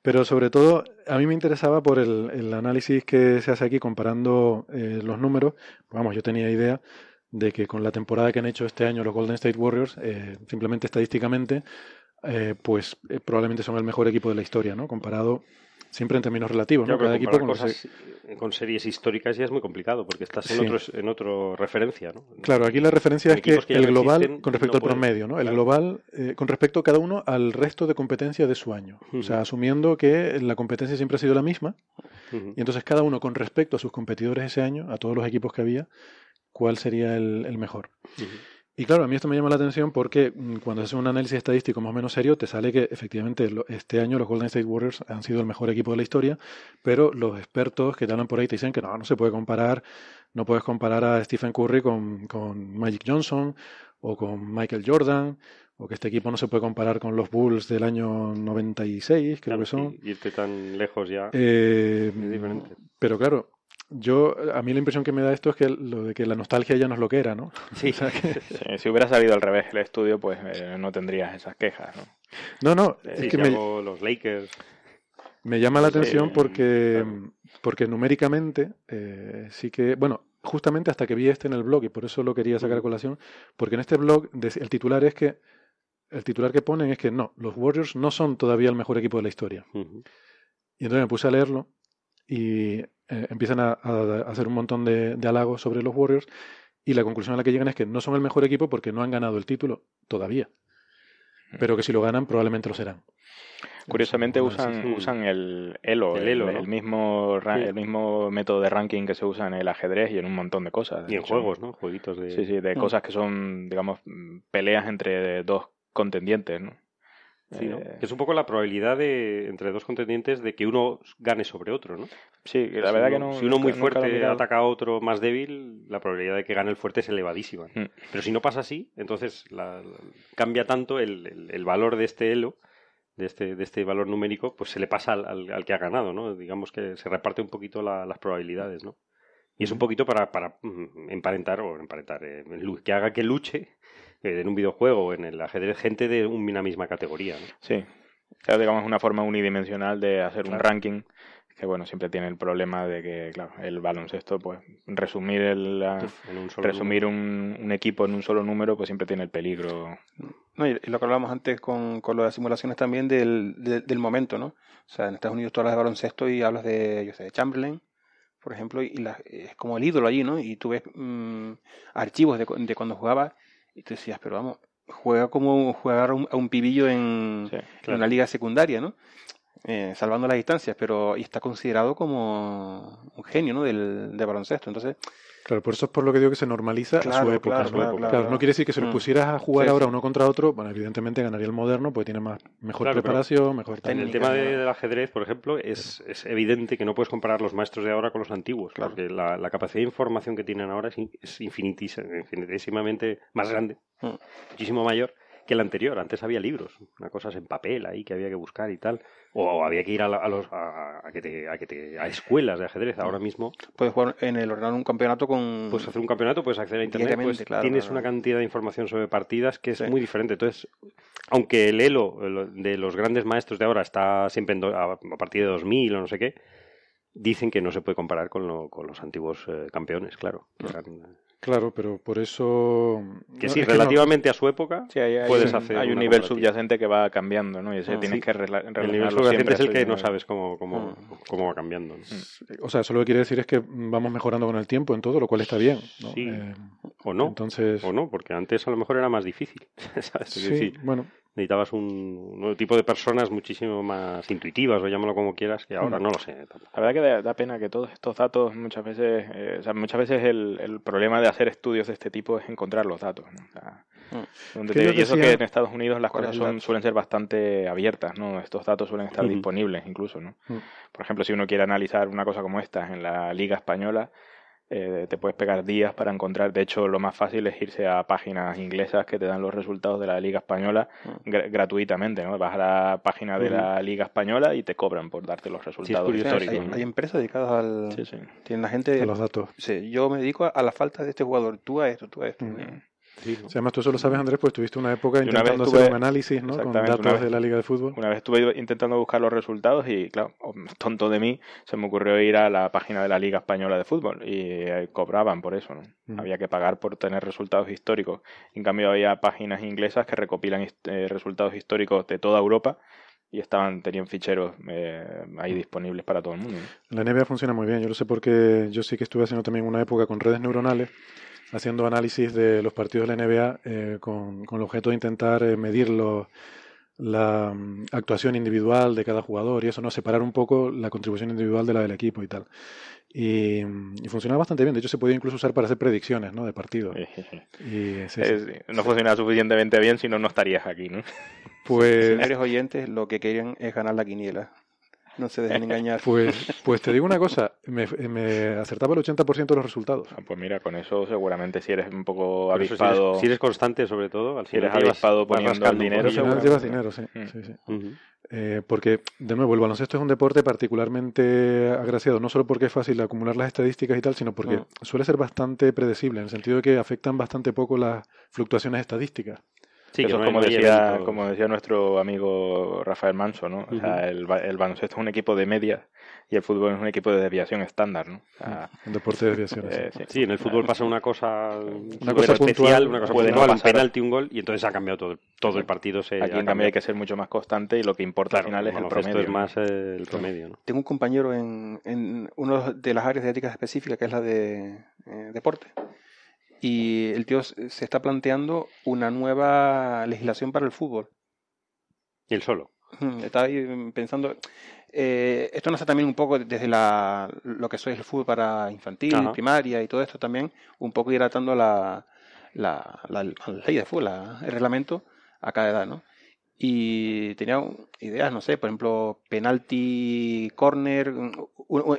pero sobre todo a mí me interesaba por el, el análisis que se hace aquí comparando eh, los números. Vamos, yo tenía idea de que con la temporada que han hecho este año los Golden State Warriors, eh, simplemente estadísticamente, eh, pues eh, probablemente son el mejor equipo de la historia, ¿no? Comparado siempre en términos relativos, ¿no? Cada equipo con cosas con series históricas ya es muy complicado porque estás en Sí. otro en otro referencia, ¿no? Claro, aquí la referencia es que, el global, existen, con respecto no al pueden. promedio, ¿no? El Claro. global, eh, con respecto cada uno al resto de competencia de su año. O sea, asumiendo que la competencia siempre ha sido la misma, y entonces cada uno con respecto a sus competidores ese año, a todos los equipos que había, cuál sería el, el mejor. Y claro, a mí esto me llama la atención porque mm, cuando haces un análisis estadístico más o menos serio, te sale que efectivamente este año los Golden State Warriors han sido el mejor equipo de la historia, pero los expertos que te hablan por ahí te dicen que no, no se puede comparar, no puedes comparar a Stephen Curry con, con Magic Johnson o con Michael Jordan, o que este equipo no se puede comparar con los Bulls del año 96, creo Claro, que son. irte tan lejos ya Eh, es diferente. pero claro, yo a mí la impresión que me da esto es que lo de que la nostalgia ya no es lo que era, ¿no? *laughs* Sí. O sea que- *laughs* Sí, si hubiera salido al revés el estudio, pues eh, no tendrías esas quejas, ¿no? no, no, Sí, es que si me, los Lakers. Me llama la atención porque, claro. porque numéricamente eh, sí que, bueno, justamente hasta que vi este en el blog y por eso lo quería sacar a colación, porque en este blog el titular es que, el titular que ponen es que no, los Warriors no son todavía el mejor equipo de la historia. Y entonces me puse a leerlo y eh, empiezan a, a- a hacer un montón de, de halagos sobre los Warriors y la conclusión a la que llegan es que no son el mejor equipo porque no han ganado el título todavía, pero que si lo ganan probablemente lo serán. Curiosamente usan, sí, sí. usan el Elo, El el, Elo, el ¿no? mismo Sí. el mismo método de ranking que se usa en el ajedrez y en un montón de cosas. Y en juegos, ¿no? Jueguitos de... Sí, sí, de Mm. cosas que son, digamos, mm, peleas entre dos contendientes, ¿no? Sí, ¿no? Eh, Que es un poco la probabilidad de, entre dos contendientes de que uno gane sobre otro, ¿no? sí, que la si verdad uno, que no. Si uno muy nunca- he fuerte ataca a otro más débil, la probabilidad de que gane el fuerte es elevadísima. Mm. Pero si no pasa así, entonces la- la- cambia tanto el, el- el valor de este elo, de este, de este valor numérico, pues se le pasa al, al- al que ha ganado, ¿no? Digamos que se reparte un poquito la- las probabilidades, ¿no? Y es un poquito para, para mm, emparentar, o emparentar, eh, que haga que luche en un videojuego o en el ajedrez gente de una misma categoría, ¿no? Sí. Claro, digamos, una forma unidimensional de hacer un ranking que, bueno, siempre tiene el problema de que, claro, el baloncesto, pues, resumir el. un resumir un, un equipo en un solo número, pues siempre tiene el peligro. No, y lo que hablábamos antes con, con lo de las simulaciones también del, del, del momento, ¿no? O sea, en Estados Unidos tú hablas de baloncesto y hablas de, yo sé, de Chamberlain, por ejemplo, y la- es como el ídolo allí, ¿no? Y tú ves mm, archivos de, de cuando jugaba y tú decías, pero vamos, juega como jugar a un, a un pibillo en, Sí, en una liga secundaria, ¿no? Eh, salvando las distancias, pero y está considerado como un genio, ¿no? Del, de baloncesto. Entonces, Claro, por eso es por lo que digo que se normaliza a su época. claro, ¿no? claro, Claro, claro. no quiere decir que si los Mm. pusieras a jugar Sí, ahora sí. uno contra otro, bueno, evidentemente ganaría el moderno, pues tiene más, mejor preparación, mejor tal. En el tema del ajedrez, por ejemplo, es, es evidente que no puedes comparar los maestros de ahora con los antiguos, Claro. porque la, la capacidad de información que tienen ahora es, in- es infinitis- infinitísimamente más grande, Mm. muchísimo mayor que la anterior. Antes había libros, una cosas en papel ahí que había que buscar y tal, o, había que ir a, la- a los, a, a que te, a, que te- a escuelas de ajedrez. Ahora mismo puedes jugar en el ordenador un campeonato con... puedes hacer un campeonato, puedes acceder a internet, pues claro, tienes claro. una cantidad de información sobre partidas que es Sí. muy diferente. Entonces, aunque el elo el- de los grandes maestros de ahora está siempre en do- a, a partir de 2000 o no sé qué, dicen que no se puede comparar con, lo- con los antiguos eh, campeones, claro. Que, eran- Claro, pero por eso... que no, sí, es que no. relativamente a su época, Sí, hay, hay Puedes un, hacer hay un nivel subyacente que va cambiando, ¿no? Y ese Ah, tienes sí. que rela- el nivel subyacente es el que no sabes cómo, cómo, Mm. cómo va cambiando. ¿no? O sea, eso lo que quiere decir es que vamos mejorando con el tiempo en todo, lo cual está bien. ¿no? Sí. Eh, O no, Entonces, o no, porque antes a lo mejor era más difícil. *laughs* ¿sabes? Es sí, decir, bueno, necesitabas un, tipo de personas muchísimo más intuitivas, o llámalo como quieras, que ahora Mm. no lo sé. tampoco. La verdad que da, da pena que todos estos datos muchas veces, eh, o sea, muchas veces el, el problema de hacer estudios de este tipo es encontrar los datos. ¿no? O sea, Mm. donde te- y eso decía- que en Estados Unidos las ¿Cuál es cosas son, suelen ser bastante abiertas, ¿no? Estos datos suelen estar disponibles incluso, ¿no? Mm. Por ejemplo, si uno quiere analizar una cosa como esta en la Liga Española, eh, te puedes pegar días para encontrar. De hecho, lo más fácil es irse a páginas inglesas que te dan los resultados de la Liga Española Mm. gra- gratuitamente, ¿no? Vas a la página de la Liga Española y te cobran por darte los resultados hay, históricos. ¿no? hay empresas dedicadas al... Sí, sí. Tienen la gente... a los datos. Sí, yo me dedico a, a la falta de este jugador. Tú a esto, tú a esto. Mm. Sí, ¿no? Además tú eso lo sabes, Andrés, pues tuviste una época una intentando estuve- hacer un análisis ¿no? con datos vez- de la Liga de Fútbol. Una vez estuve intentando buscar los resultados y, claro, oh, tonto de mí, se me ocurrió ir a la página de la Liga Española de Fútbol y eh, cobraban por eso, ¿no? Mm. Había que pagar por tener resultados históricos. En cambio, había páginas inglesas que recopilan eh, resultados históricos de toda Europa y estaban tenían ficheros eh, ahí disponibles para todo el mundo. ¿no? La NBA funciona muy bien, yo lo sé porque yo sí que estuve haciendo también una época con redes neuronales, haciendo análisis de los partidos de la NBA eh, con, con el objeto de intentar eh, medir los- la mm, actuación individual de cada jugador y eso, ¿no? Separar un poco la contribución individual de la del equipo y tal. Y, mm, y funcionaba bastante bien, de hecho se podía incluso usar para hacer predicciones, ¿no? De partidos. Y, sí, sí. Es- no funciona suficientemente bien si no, no estarías aquí, ¿no? Pues, Señores oyentes, lo que querían es ganar la quiniela. No se dejen engañar. pues, pues te digo una cosa, me, me acertaba el 80% de los resultados. Ah, Pues mira, con eso seguramente si eres un poco si, avispado... eres, si eres constante, sobre todo, al Si eres avispado poniendo el dinero, Al llevas dinero, sí. Mm. sí, sí. Eh, porque, de nuevo, el baloncesto es un deporte particularmente agraciado, no solo porque es fácil acumular las estadísticas y tal, sino porque Mm. suele ser bastante predecible, en el sentido de que afectan bastante poco las fluctuaciones estadísticas. Sí, que Eso no es como no decía, como decía nuestro amigo Rafael Manso, ¿no? O sea, el, el baloncesto es un equipo de media y el fútbol es un equipo de desviación estándar, ¿no? O sea, *laughs* Un deporte de desviaciones. sí. eh, sí. Sí, en el fútbol pasa una cosa, Una cosa especial, puntual, una cosa puede no puntual, un pasar. penalti, un gol, y entonces ha cambiado todo, todo el partido. Se Aquí ha en cambio hay que ser mucho más constante y lo que importa Claro, al final es el baloncesto promedio. es ¿no? más eh, el promedio, ¿no? Tengo un compañero en, en una de las áreas de ética específicas, que es la de eh, deporte. Y el tío se está planteando una nueva legislación para el fútbol. Y el solo. Estaba ahí pensando. eh, esto nace también un poco desde la, lo que soy el fútbol para infantil, Ajá. primaria y todo esto también, un poco ir atando la, la, la, la ley de fútbol, el reglamento a cada edad, ¿no? Y tenía ideas, no sé, por ejemplo, penalti, corner,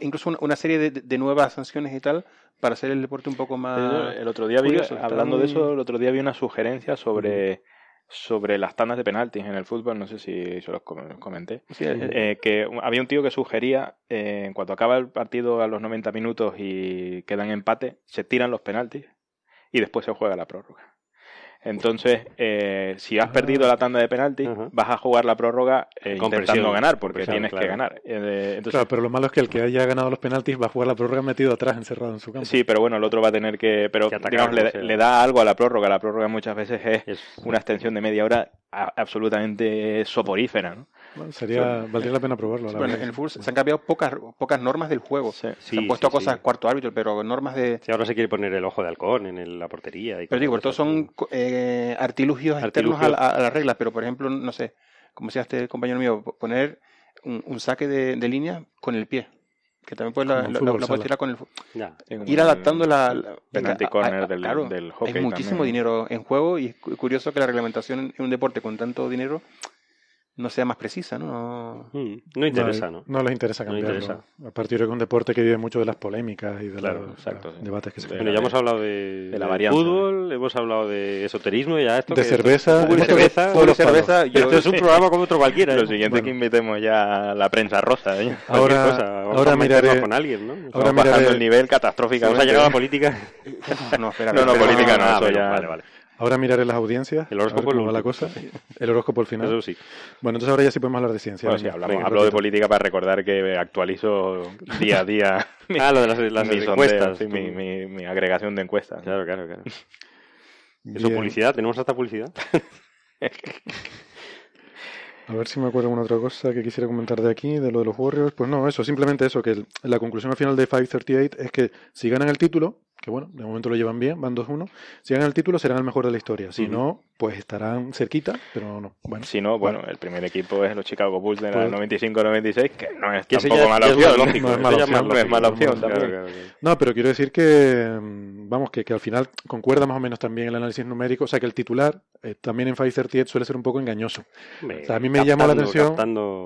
incluso una, serie de, de nuevas sanciones y tal para hacer el deporte un poco más. el otro día vi, curioso, hablando de eso, el otro día vi una sugerencia sobre, sobre las tandas de penaltis en el fútbol, no sé si se los com- comenté. Sí, eh, que había un tío que sugería, eh, en cuanto acaba el partido a los 90 minutos y quedan empate, se tiran los penaltis y después se juega la prórroga. Entonces, eh, si has perdido la tanda de penaltis, vas a jugar la prórroga eh, intentando ganar, porque tienes que ganar. Eh, entonces, Claro, pero lo malo es que el que haya ganado los penaltis va a jugar la prórroga metido atrás, encerrado en su campo. Sí, pero bueno, el otro va a tener que. Pero Que atacar, digamos, le, como sea. le da algo a la prórroga. La prórroga muchas veces es Es, una extensión de media hora a- absolutamente soporífera, ¿no? Bueno, sería, valdría la pena probarlo. la bueno, verdad. en el fútbol se han cambiado pocas, pocas normas del juego. Sí. se han sí, puesto sí, cosas sí. cuarto árbitro, pero normas de. Sí, ahora se quiere poner el ojo de halcón en el- la portería. Y Pero digo, todos son eh, artilugios externos a, la- a las reglas, pero por ejemplo, no sé, como decía este compañero mío, po- poner un, un saque de, de línea con el pie, que también puedes la, puedes tirar con el Ya. ir adaptando la, la- penalti venga, corner a- a- del- claro, del hockey Hay muchísimo también. dinero en juego y es cu- curioso que la reglamentación en un deporte con tanto dinero no sea más precisa, ¿no? Mm, No interesa, ¿no? No les interesa No cambiarlo. interesa. Aparte, yo creo que es un deporte que vive mucho de las polémicas y de Claro, los exacto, los sí. debates que se De Bueno, ya hemos hablado de, de la de varianza. fútbol, hemos hablado de esoterismo, ya esto. De que- cerveza, Fútbol y cerveza. Fútbol y cerveza, yo- Esto es un programa como otro cualquiera. Lo ¿eh? siguiente Bueno. que invitemos ya a la prensa rosa. ¿eh? Ahora- cosa. Vamos ahora a miraré- con alguien, ¿no? ahora Estamos bajando miraré- el nivel Vamos catastróficamente. a llegar a la política. No, espera, No, no, política no, Ah, eso bueno, ya- Vale, vale. Ahora miraré las audiencias. El horóscopo cómo va la cosa. El horóscopo al final. Eso sí. Bueno, entonces ahora ya sí podemos hablar de ciencia. Bueno, sí, venga. hablamos, venga, hablo de política para recordar que actualizo día a día mi, Ah, lo de las, las mi sondeo, encuestas. sí, mi, mi- mi agregación de encuestas. Claro, claro, claro. Eso, Bien. publicidad, tenemos hasta publicidad. *laughs* A ver si me acuerdo alguna otra cosa que quisiera comentar de aquí, de lo de los Warriors. Pues no, eso, simplemente eso, que el- la conclusión al final de 538 es que si ganan el título, que bueno, de momento lo llevan bien, van 2-1, si ganan el título serán el mejor de la historia. Si Ujú. no, pues estarán cerquita, pero no. Bueno, Si no, bueno, el primer equipo es los Chicago Bulls de la Pues- 95-96, que no es tampoco ya- mala opción. lógico, no es mala opción, no es mala opción Claro, también. claro, claro. No, pero quiero decir que, mm, vamos, que, que al final concuerda más o menos también el análisis numérico, o sea que el titular eh, también en 538 suele ser un poco engañoso. Hombre, O sea, a mí me llamó la atención-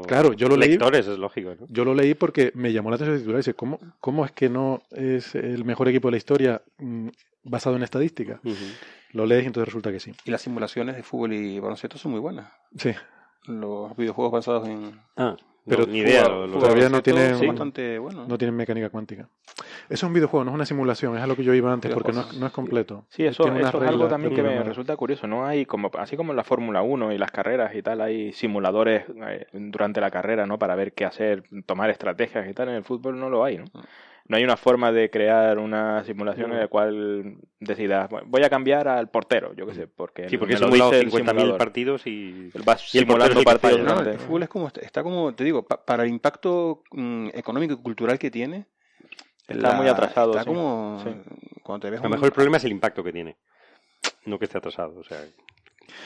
Claro, yo lo leí- lectores, es lógico, ¿no? Yo lo leí porque me llamó la atención el titular y dice, ¿cómo, ¿cómo es que no es el mejor equipo de la historia mm, basado en estadística? Lo lees y entonces resulta que sí. Y las simulaciones de fútbol y baloncesto son muy buenas. Sí, Los videojuegos basados en Ah, Pero no, ni idea. lo- todavía no tienen- son bastante buenos. no tienen mecánica cuántica. Eso es un videojuego, no es una simulación, es a lo que yo iba antes, porque no es, no es completo. Sí, eso, eso es algo también que me resulta curioso. No hay como así como en la Fórmula 1 y las carreras y tal, hay simuladores eh, durante la carrera, ¿no? Para ver qué hacer, tomar estrategias y tal. En el fútbol no lo hay, ¿no? No hay una forma de crear una simulación en la cual decidas, "Bueno, voy a cambiar al portero, yo qué sé, porque Sí, porque el 50.000 simulador. partidos y... Él va Y el portero simulando que partidos falla, No, el fútbol es como, está como, te digo, pa- para el impacto mm, económico y cultural que tiene. Está muy atrasado, Está sí. como, Sí. cuando te ves A lo un- mejor el problema es el impacto que tiene. No que esté atrasado, o sea...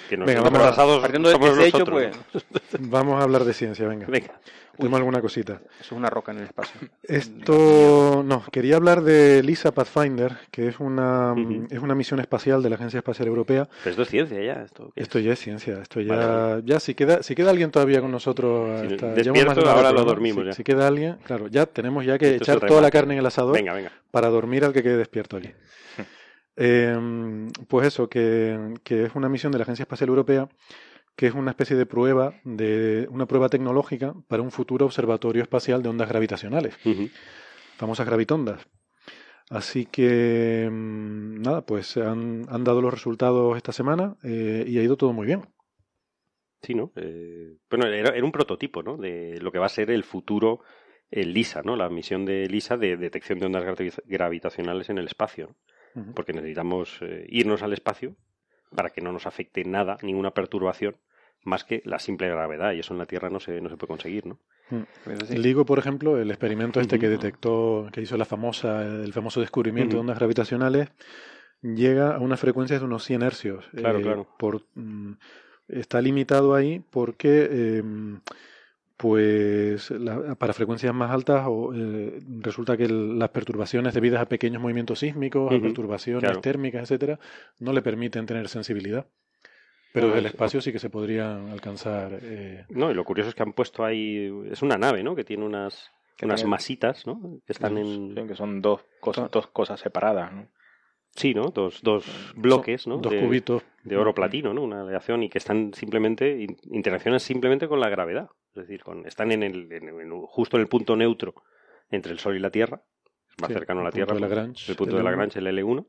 Que nos Venga, vamos a- atrasados partiendo de somos ese hecho, pues. *laughs* Vamos a hablar de ciencia, venga. Venga. Tenemos alguna cosita. eso es una roca en el espacio. Esto, no, quería hablar de LISA Pathfinder, que es una, Ujú. es una misión espacial de la Agencia Espacial Europea. Pero esto es ciencia ya. Esto, ¿qué es? Esto ya es ciencia, esto ya, Vale, ya si queda, si queda alguien todavía con nosotros, Si hasta- despierto, más de ahora de lo dormimos Si- ya. Si queda alguien, claro, ya tenemos ya que Esto es echar toda la carne en el asador Venga, venga. para dormir al que quede despierto aquí. Eh, pues eso, que, que es una misión de la Agencia Espacial Europea, que es una especie de prueba, de una prueba tecnológica para un futuro observatorio espacial de ondas gravitacionales, famosas gravitondas. Así que, mm, nada, pues han, han dado los resultados esta semana eh, y ha ido todo muy bien. Sí, ¿no? Eh, bueno, era, era un prototipo, ¿no? De lo que va a ser el futuro, el LISA, ¿no? La misión de LISA de detección de ondas gravi- gravitacionales en el espacio, ¿no? Porque necesitamos eh, irnos al espacio para que no nos afecte nada, ninguna perturbación, más que la simple gravedad, y eso en la Tierra no se, no se puede conseguir, ¿no? Sí. El LIGO, por ejemplo, el experimento este que detectó, que hizo la famosa, el famoso descubrimiento de ondas gravitacionales, llega a unas frecuencias de unos 100 hercios Claro, eh, claro. por mm, está limitado ahí porque em, pues la- para frecuencias más altas o, eh, resulta que el- las perturbaciones debidas a pequeños movimientos sísmicos, a perturbaciones claro. térmicas, etcétera, no le permiten tener sensibilidad. Pero desde el espacio sí que se podrían alcanzar. eh, No, y lo curioso es que han puesto ahí. Es una nave, ¿no? Que tiene unas, Que unas tiene- masitas, ¿no? Que están en. Sí, que son dos cosas, dos cosas separadas, ¿no? Sí, ¿no? Dos, dos bloques, ¿no? dos de, cubitos. de oro platino, ¿no? Una aleación y que están simplemente. in- interaccionan simplemente con la gravedad. Es decir, con, están en el, en- en- justo en el punto neutro entre el Sol y la Tierra. Más Sí, cercano a la Tierra. pues, Lagrange, el punto de L1. Lagrange, el L1.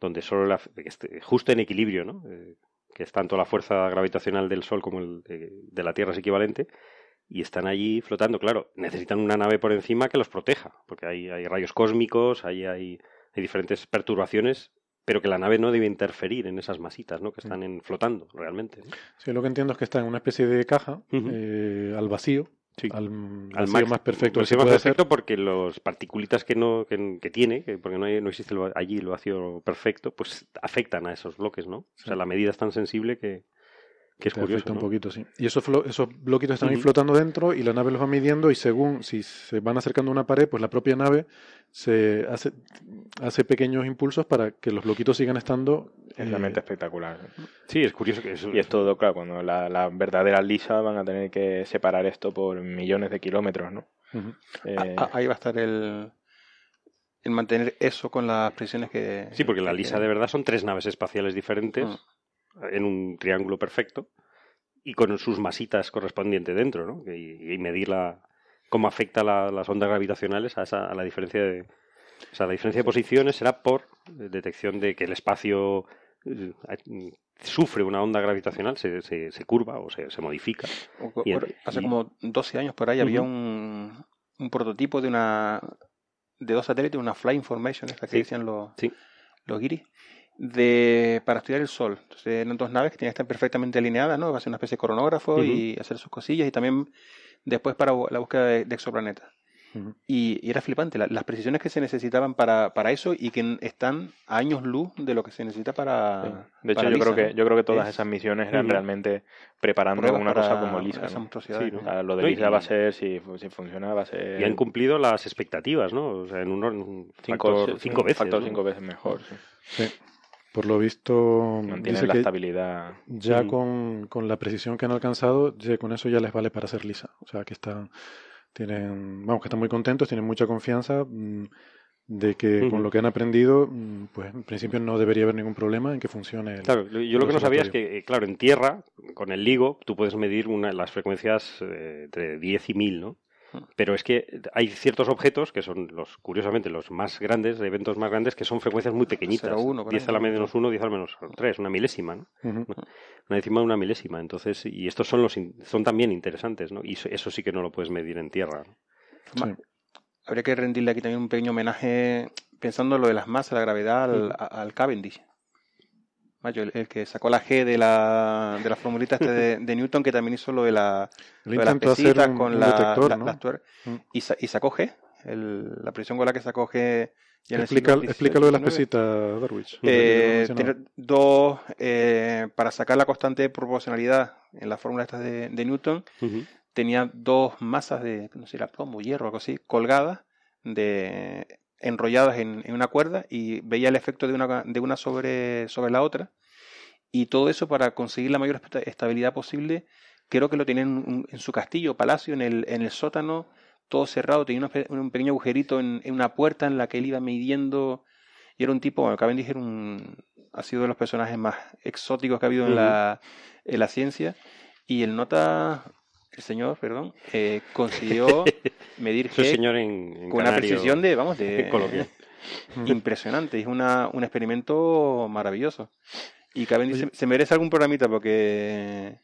Donde solo la, esté justo en equilibrio, ¿no? Eh, que es tanto la fuerza gravitacional del Sol como el eh, de la Tierra es equivalente. Y están allí flotando, claro, necesitan una nave por encima que los proteja, porque hay, hay rayos cósmicos, hay, hay, hay diferentes perturbaciones, pero que la nave no debe interferir en esas masitas, ¿no? Que están en, flotando realmente. ¿no? Sí, lo que entiendo es que está en una especie de caja eh, al vacío, Sí. al, Al vacío max- más perfecto se vacío más hacer. perfecto porque los particulitas que no que, que tiene, que porque no, hay- no existe el allí el vacío perfecto, pues afectan a esos bloques, ¿no? O sea, la medida es tan sensible que, que es Te curioso. afecta un poquito, sí. Y esos, esos bloquitos están ahí flotando dentro y la nave los va midiendo y según si se van acercando a una pared, pues la propia nave se hace, hace pequeños impulsos para que los bloquitos sigan estando. Es eh, realmente espectacular. Sí, es curioso que eso, Y es todo, claro, cuando la, la verdadera lisa van a tener que separar esto por millones de kilómetros, ¿no? Eh, Ah, ah, ahí va a estar el, el mantener eso con las presiones que... Sí, porque la lisa de verdad son tres naves espaciales diferentes Mm. En un triángulo perfecto y con sus masitas correspondientes dentro, ¿no? Y, y medir la, cómo afecta la- las ondas gravitacionales a, esa, a la diferencia de... O sea, la diferencia de posiciones será por detección de que el espacio eh, sufre una onda gravitacional, se, se, se curva o se, se modifica. O- Y- o- hace y- como 12 años por ahí había un, un prototipo de una de dos satélites, una Flying Formation, esta que Sí. decían los, Sí. los guiris, de, para estudiar el Sol. Entonces eran dos naves que tenían que estar perfectamente alineadas, ¿no? Va a ser una especie de coronógrafo y hacer sus cosillas y también después para la búsqueda de, de exoplanetas. Y, y era flipante la- las precisiones que se necesitaban para, para eso y que están a años luz de lo que se necesita para. sí. de hecho, para yo creo que ¿no? yo creo que todas Es esas misiones eran realmente preparando pruebas una para- cosa como lisa. esas ¿no? monstruosidades, Sí, ¿no? ¿no? O sea, lo de lisa va a ser, si, si funciona, va a ser Y han cumplido las expectativas, ¿no? O sea, en un, un cinco, factor- cinco veces. factor ¿no? cinco veces mejor. sí. Sí. Por lo visto, Mantienen dice la que estabilidad. ya Ujú. con, con la precisión que han alcanzado, ya con eso ya les vale para ser lisa. O sea, que están, tienen, vamos, que están muy contentos, tienen mucha confianza mm, de que con lo que han aprendido, mm, pues en principio no debería haber ningún problema en que funcione. el- Claro, yo lo que no sabía es que, eh, claro, en tierra, con el LIGO, tú puedes medir una, las frecuencias eh, entre 10 y 1000, ¿no? Mm. Pero es que hay ciertos objetos que son los, curiosamente, los más grandes, de eventos más grandes, que son frecuencias muy pequeñitas. 0,1 por 10 ahí, a la ¿no? menos 1, 10 a la menos 3, una milésima, ¿no? Una décima de una milésima. Entonces, y estos son los in- son también interesantes, ¿no? Y eso, sí que no lo puedes medir en tierra. ¿no? Sí. Habría que rendirle aquí también un pequeño homenaje pensando en lo de las masas, la gravedad, al, a- al Cavendish. Mayo, el, el que sacó la G de la, de la formulita este de, de Newton, que también hizo lo de, la, *laughs* lo de las intentó hacer pesitas un, con un la, detector, la- ¿no? las Mm. y, sa- y sacó G, el- la presión con la que sacó G. Explica, siglo explica lo de las pesitas, Darwich. Eh, dos, eh, para sacar la constante de proporcionalidad en la fórmula esta de, de Newton, tenía dos masas de, no sé, era plomo, hierro, algo así, colgadas, de, enrolladas en, en una cuerda y veía el efecto de una, de una sobre, sobre la otra. Y todo eso para conseguir la mayor esta- estabilidad posible, creo que lo tenía en, su castillo, palacio, en el, en el sótano, todo cerrado, tenía un pequeño agujerito en, en una puerta en la que él iba midiendo. Y era un tipo, bueno, Cavendish era un, ha sido de los personajes más exóticos que ha habido en, la, en la ciencia. Y el nota, el señor, perdón, *laughs* eh, consiguió medir G señor en, en con una canario precisión de, vamos, de *laughs* impresionante. Es una, un experimento maravilloso. Y Cavendish se, se merece algún programita porque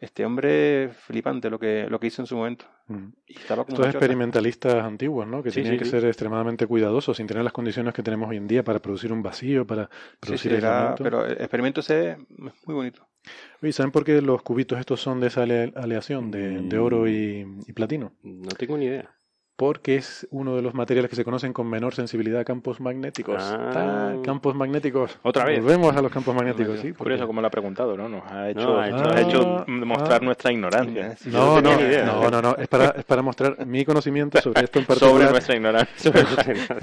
este hombre flipante lo que, lo que hizo en su momento. Ujú. Y estaba como Estos chota. experimentalistas antiguos, ¿no? Que Sí, tenían sí, que sí. ser extremadamente cuidadosos sin tener las condiciones que tenemos hoy en día para producir un vacío, para producir aislamiento. pero el experimento ese es muy bonito. Oye, ¿saben por qué los cubitos estos son de esa ale- aleación de, de oro y, y platino? No tengo ni idea. porque es uno de los materiales que se conocen con menor sensibilidad a campos magnéticos. Ah. Ta, campos magnéticos. Otra vez. Volvemos a los campos magnéticos, sí. Curioso porque- como lo ha preguntado, ¿no? Nos ha hecho, No, ha hecho- nos ha hecho Ah, demostrar ah. nuestra ignorancia. Sí, No, no no, tenía ni idea. no, no, no, es para, es para mostrar mi conocimiento sobre esto en *laughs* particular. Sobre nuestra ignorancia. *laughs*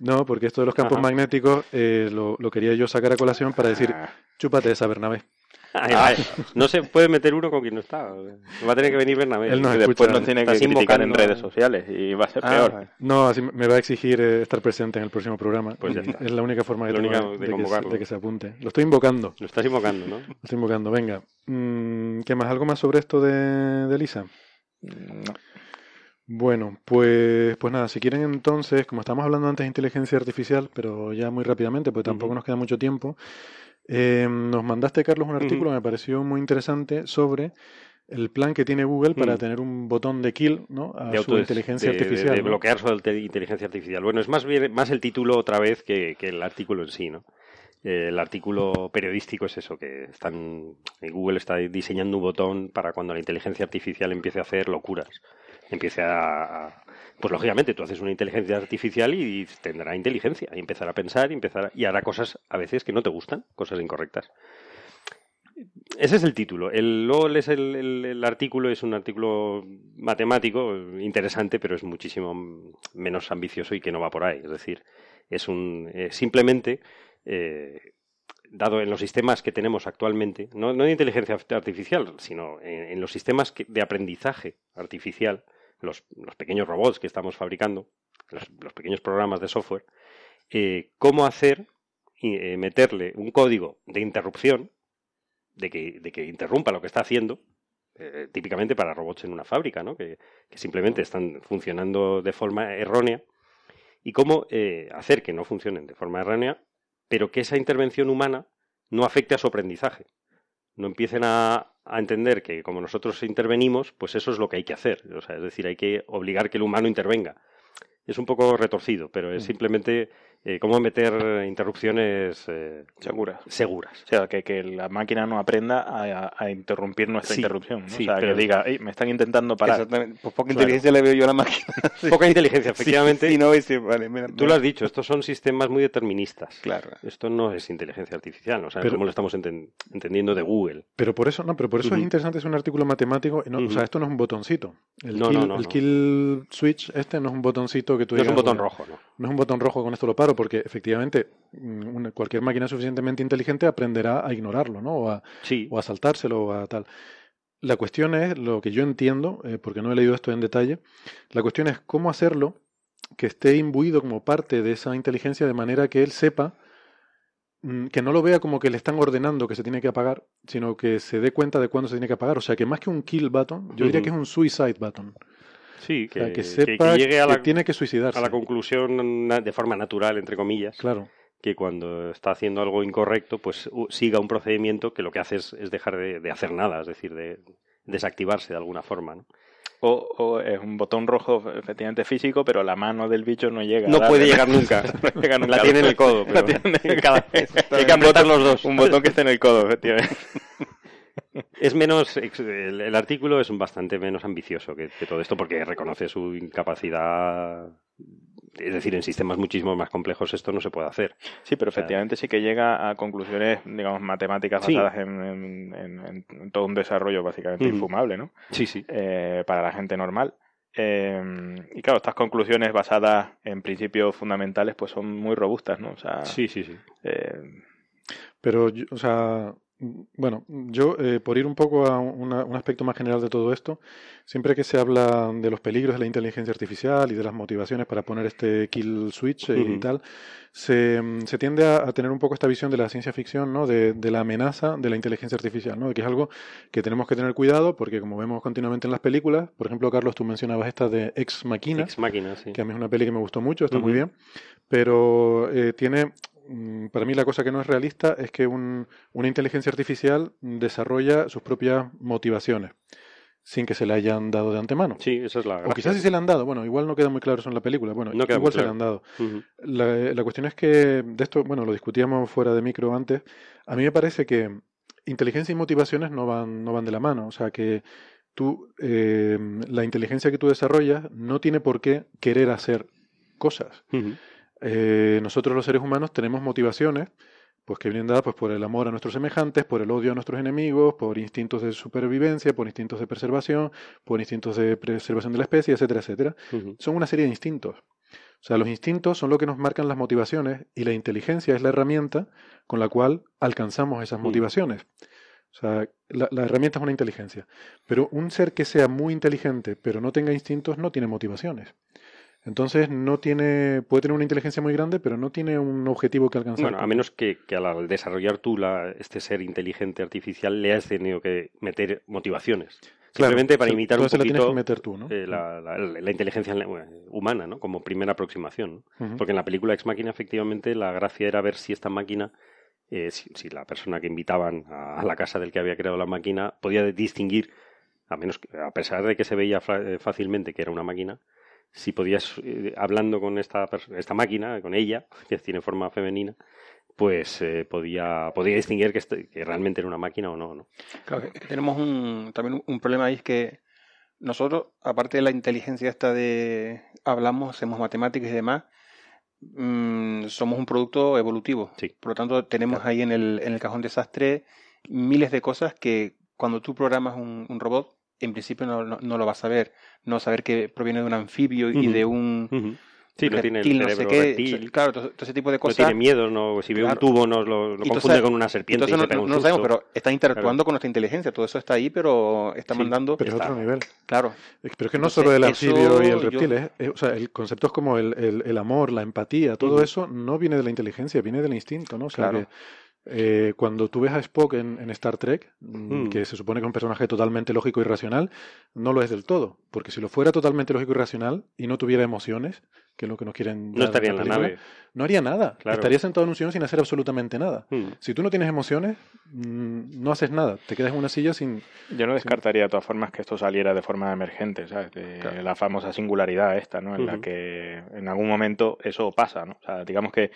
No, porque esto de los campos Ajá. magnéticos eh, lo, lo quería yo sacar a colación para decir, Ah. chúpate esa Bernabé. Ay, ay, no se puede meter uno con quien no está. Va a tener que venir Bernabé. Él nos Y después nos tiene que criticar en redes sociales y va a ser Ah, peor. No, así me va a exigir eh, estar presente en el próximo programa. Pues ya está. Es la única forma que La tengo única de, de que de que se apunte. Lo estoy invocando. Lo estás invocando, ¿no? Lo estoy invocando. Venga. Mm, ¿Qué más? ¿Algo más sobre esto de, de Lisa? No. Bueno, pues, pues nada, si quieren entonces, como estamos hablando antes de inteligencia artificial, pero ya muy rápidamente, porque tampoco nos queda mucho tiempo, eh, nos mandaste, Carlos, un artículo, me pareció muy interesante, sobre el plan que tiene Google para Mm. tener un botón de kill ¿no? a de su inteligencia de- artificial. De, ¿no? bloquear su inteligencia artificial. Bueno, es más bien más el título otra vez que, que el artículo en sí, ¿no? Eh, el artículo periodístico es eso, que están eh, Google está diseñando un botón para cuando la inteligencia artificial empiece a hacer locuras. Empiece a, a- pues lógicamente tú haces una inteligencia artificial y tendrá inteligencia y empezará a pensar y empezará y hará cosas a veces que no te gustan, cosas incorrectas. Ese es el título. El, lees el, artículo, es un artículo matemático, interesante, pero es muchísimo menos ambicioso y que no va por ahí. Es decir, es un eh, simplemente, eh, dado en los sistemas que tenemos actualmente, no, no de inteligencia artificial, sino en, los sistemas de aprendizaje artificial, los, pequeños robots que estamos fabricando, los, pequeños programas de software, eh, cómo hacer, y, eh, meterle un código de interrupción de que, de que interrumpa lo que está haciendo, eh, típicamente para robots en una fábrica, ¿no? que, que simplemente están funcionando de forma errónea, y cómo eh, hacer que no funcionen de forma errónea, pero que esa intervención humana no afecte a su aprendizaje. No empiecen a, a entender que como nosotros intervenimos, pues eso es lo que hay que hacer. O sea, es decir, hay que obligar que el humano intervenga. Es un poco retorcido, pero es Mm. simplemente eh, cómo meter interrupciones eh, Seguras. seguras. O sea, que, que la máquina no aprenda a, a interrumpir nuestra Sí, interrupción. ¿no? sí, o sea, pero- que diga, "Ey, me están intentando parar. Exactamente. Pues poca Claro. inteligencia le veo yo a la máquina. *laughs* Poca inteligencia, efectivamente. Sí, no, y sí, vale, mira, Tú lo has dicho, estos son sistemas muy deterministas. Claro. Esto no es inteligencia artificial, ¿no? o sea, Pero- cómo lo estamos enten- entendiendo de Google. Pero por eso, no, pero por eso es interesante, es un artículo matemático. O sea, esto no es un botoncito. El, No, kill, no, no, el no. kill switch, este no es un botoncito que tú No es un digas, botón bueno, rojo, ¿no? No es un botón rojo, con esto lo paro, porque efectivamente mm, una- cualquier máquina suficientemente inteligente aprenderá a ignorarlo, ¿no? O a, Sí, o a saltárselo o a tal. La cuestión es, lo que yo entiendo, eh, porque no he leído esto en detalle, la cuestión es cómo hacerlo que esté imbuido como parte de esa inteligencia de manera que él sepa mm, que no lo vea como que le están ordenando que se tiene que apagar, sino que se dé cuenta de cuándo se tiene que apagar. O sea, que más que un kill button, yo diría que es un suicide button. Sí, O que, sea, que que- sepa que llegue a la, tiene que suicidarse. a la conclusión de forma natural, entre comillas, Claro. que cuando está haciendo algo incorrecto, pues siga un procedimiento que lo que hace es, es dejar de, de hacer nada, es decir, de desactivarse de alguna forma. ¿no? O, o es un botón rojo efectivamente físico, pero la mano del bicho no llega. No puede llegar nunca. *laughs* No llega nunca. La tiene en el codo, *laughs* pero La tiene en cada vez. Hay que apretar los dos. Un botón que esté en el codo, efectivamente. *laughs* Es menos, el, el artículo es un bastante menos ambicioso que, que todo esto porque reconoce su incapacidad. Es decir, en sistemas muchísimo más complejos esto no se puede hacer. Sí, pero sea, efectivamente sí que llega a conclusiones, digamos, matemáticas Sí. basadas en, en- en- en todo un desarrollo básicamente infumable, ¿no? Sí, sí. Eh, para la gente normal. Eh, y claro, estas conclusiones basadas en principios fundamentales pues son muy robustas, ¿no? O sea, Sí, sí, sí. eh, Pero, yo- o sea, bueno, yo eh, por ir un poco a una- un aspecto más general de todo esto, siempre que se habla de los peligros de la inteligencia artificial y de las motivaciones para poner este kill switch eh, y tal, se, se tiende a, a tener un poco esta visión de la ciencia ficción, ¿no? De, de la amenaza de la inteligencia artificial, ¿no? De que es algo que tenemos que tener cuidado porque como vemos continuamente en las películas, por ejemplo, Carlos, tú mencionabas esta de Ex Machina, Ex máquina, sí. que a mí es una peli que me gustó mucho, está muy bien, pero eh, tiene, para mí la cosa que no es realista es que un- una inteligencia artificial desarrolla sus propias motivaciones sin que se le hayan dado de antemano. Sí, esa es la O gracia. quizás sí se le han dado, bueno, igual no queda muy claro eso en la película, bueno, No igual se le claro. han dado. La, la cuestión es que de esto, bueno, lo discutíamos fuera de micro antes, a mí me parece que inteligencia y motivaciones no van, no van de la mano, o sea que tú, eh, la inteligencia que tú desarrollas no tiene por qué querer hacer cosas. Ujú. Eh, nosotros los seres humanos tenemos motivaciones pues que vienen dadas pues, por el amor a nuestros semejantes, por el odio a nuestros enemigos, por instintos de supervivencia, por instintos de preservación, por instintos de preservación de la especie, etcétera, etcétera. Son una serie de instintos. O sea, los instintos son lo que nos marcan las motivaciones y la inteligencia es la herramienta con la cual alcanzamos esas Mm. motivaciones. O sea, la, la herramienta es una inteligencia. Pero un ser que sea muy inteligente pero no tenga instintos no tiene motivaciones. Entonces no tiene, puede tener una inteligencia muy grande, pero no tiene un objetivo que alcanzar. Bueno, a menos que, que al- desarrollar tú la, este ser inteligente artificial le has tenido que meter motivaciones. Claro, Simplemente para imitar un la poquito que meter tú, ¿no? eh, la, la- la inteligencia eh, humana, ¿no? Como primera aproximación. Porque en la película Ex Máquina, efectivamente, la gracia era ver si esta máquina, eh, si, si la persona que invitaban a, a la casa del que había creado la máquina podía distinguir, a menos que- a pesar de que se veía eh, fácilmente que era una máquina, si podías, eh, hablando con esta, esta máquina, con ella, que tiene forma femenina, pues eh, podía, podía distinguir que, este- que realmente era una máquina o no, ¿no? Claro, que- que tenemos un, también un problema ahí es que nosotros, aparte de la inteligencia esta de hablamos, hacemos matemáticas y demás, mm, somos un producto evolutivo. Sí. Por lo tanto, tenemos ahí en el, en el cajón desastre miles de cosas que cuando tú programas un, un robot, en principio no, no, no lo vas a ver. No vas a ver que proviene de un anfibio y de un Ujú. Sí, no tiene el reptil, no sé cerebro qué. reptil, Claro, todo, todo ese tipo de no cosas. tiene miedo, no, si ve Claro. un tubo no lo, confunde entonces- con una serpiente Entonces y no, se pega no- un no lo sabemos, pero está interactuando con nuestra inteligencia. Todo eso está ahí, pero está Sí, mandando. Pero es está. otro nivel. Claro. Pero es que no Entonces, solo el anfibio y el yo- reptil, es- es- o sea, el conceptos como el, el- el amor, la empatía, todo eso no viene de la inteligencia, viene del instinto, ¿no? O sea, Claro. que, eh, cuando tú ves a Spock en, en Star Trek, mm, Mm. que se supone que es un personaje totalmente lógico y racional, no lo es del todo, porque si lo fuera totalmente lógico y racional y no tuviera emociones, que es lo que nos quieren No estaría en la película, nave. no haría nada, Claro. estaría sentado en un sillón sin hacer absolutamente nada. Mm. Si tú no tienes emociones, mm, no haces nada, te quedas en una silla sin... Yo no descartaría de todas formas que esto saliera de forma emergente, ¿sabes? De Claro. la famosa singularidad esta, ¿no? En la que en algún momento eso pasa, ¿no? O sea, digamos que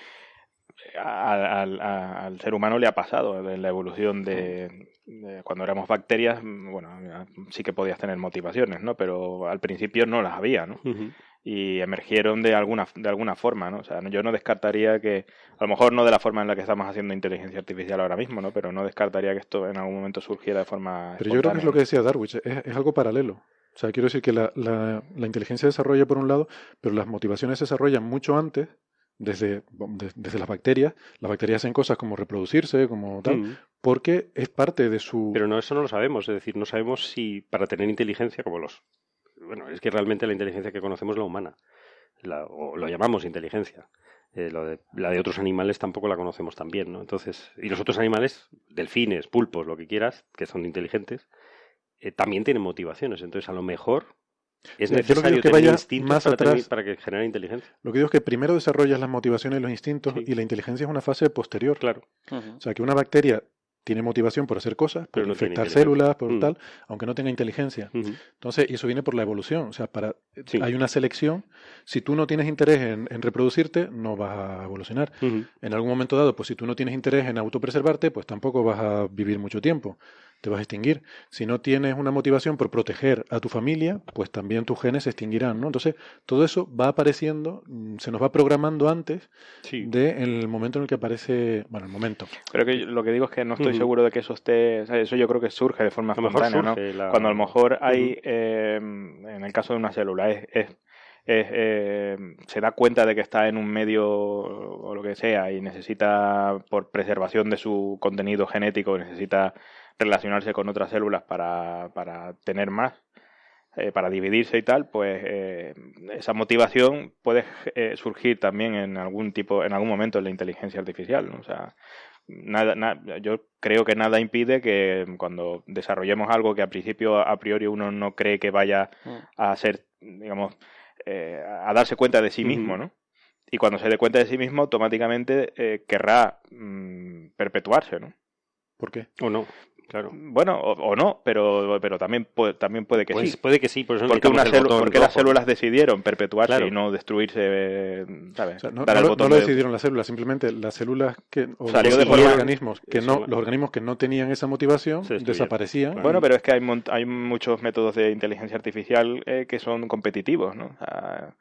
a- al, a- al ser humano le ha pasado en la evolución de, de cuando éramos bacterias, mm, bueno, sí que podías tener motivaciones, ¿no? Pero al principio no las había, ¿no? Y emergieron de alguna de alguna forma, ¿no? O sea, yo no descartaría que a lo mejor no de la forma en la que estamos haciendo inteligencia artificial ahora mismo, ¿no? Pero no descartaría que esto en algún momento surgiera de forma Pero yo creo que es lo que decía Darwin, es, es algo paralelo. O sea, quiero decir que la, la- la inteligencia se desarrolla por un lado, pero las motivaciones se desarrollan mucho antes, desde, de- desde las bacterias. Las bacterias hacen cosas como reproducirse, como tal, Mm. porque es parte de su... Pero no, eso no lo sabemos. Es decir, no sabemos si para tener inteligencia, como los. Bueno, es que realmente la inteligencia que conocemos es la humana. La- o lo llamamos inteligencia. Eh, lo de- la de otros animales tampoco la conocemos tan bien, ¿no? Entonces, y los otros animales, delfines, pulpos, lo que quieras, que son inteligentes, eh, también tienen motivaciones. Entonces, a lo mejor es Yo lo que digo necesario es que tener vaya instintos más para, tener- atrás. para que genere inteligencia. Lo que digo es que primero desarrollas las motivaciones y los instintos, Sí. y la inteligencia es una fase posterior. Claro. O sea, que una bacteria tiene motivación por hacer cosas, por no infectar células, por Mm. tal, aunque no tenga inteligencia. Entonces, y eso viene por la evolución. O sea, para, Sí. hay una selección. Si tú no tienes interés en, en reproducirte, no vas a evolucionar. En algún momento dado, pues si tú no tienes interés en autopreservarte, pues tampoco vas a vivir mucho tiempo. Te vas a extinguir. Si no tienes una motivación por proteger a tu familia, pues también tus genes se extinguirán, ¿no? Entonces, todo eso va apareciendo, mm, se nos va programando antes Sí. de el momento en el que aparece, bueno, el momento. Pero que lo que digo es que no estoy seguro de que eso esté, o sea, eso yo creo que surge de forma A lo mejor espontánea, ¿no? la- Cuando a lo mejor hay, eh, en el caso de una célula, es, es- es, eh, se da cuenta de que está en un medio o lo que sea y necesita, por preservación de su contenido genético, necesita relacionarse con otras células para, para tener más, eh, para dividirse y tal, pues eh, esa motivación puede eh, surgir también en algún tipo, en algún momento en la inteligencia artificial, ¿no? O sea, nada, na- yo creo que nada impide que cuando desarrollemos algo que a principio a priori uno no cree que vaya a ser, digamos, eh, a darse cuenta de sí mismo. ¿no? Y cuando se dé cuenta de sí mismo, automáticamente eh, querrá mm, perpetuarse, ¿no? ¿Por qué? O no. Claro. Bueno, o, o no, pero, pero también, puede, también puede que Pues sí. puede que sí, por eso Porque, una botón porque las células decidieron perpetuarse Claro. y no destruirse, ¿sabes? O sea, no, Dar no lo- botón no lo de- decidieron las células, simplemente las células que o Salió los, de los forma- organismos que no los organismos que no tenían esa motivación desaparecían. Claro. Bueno, pero es que hay, hay muchos métodos de inteligencia artificial eh, que son competitivos, ¿no? O sea,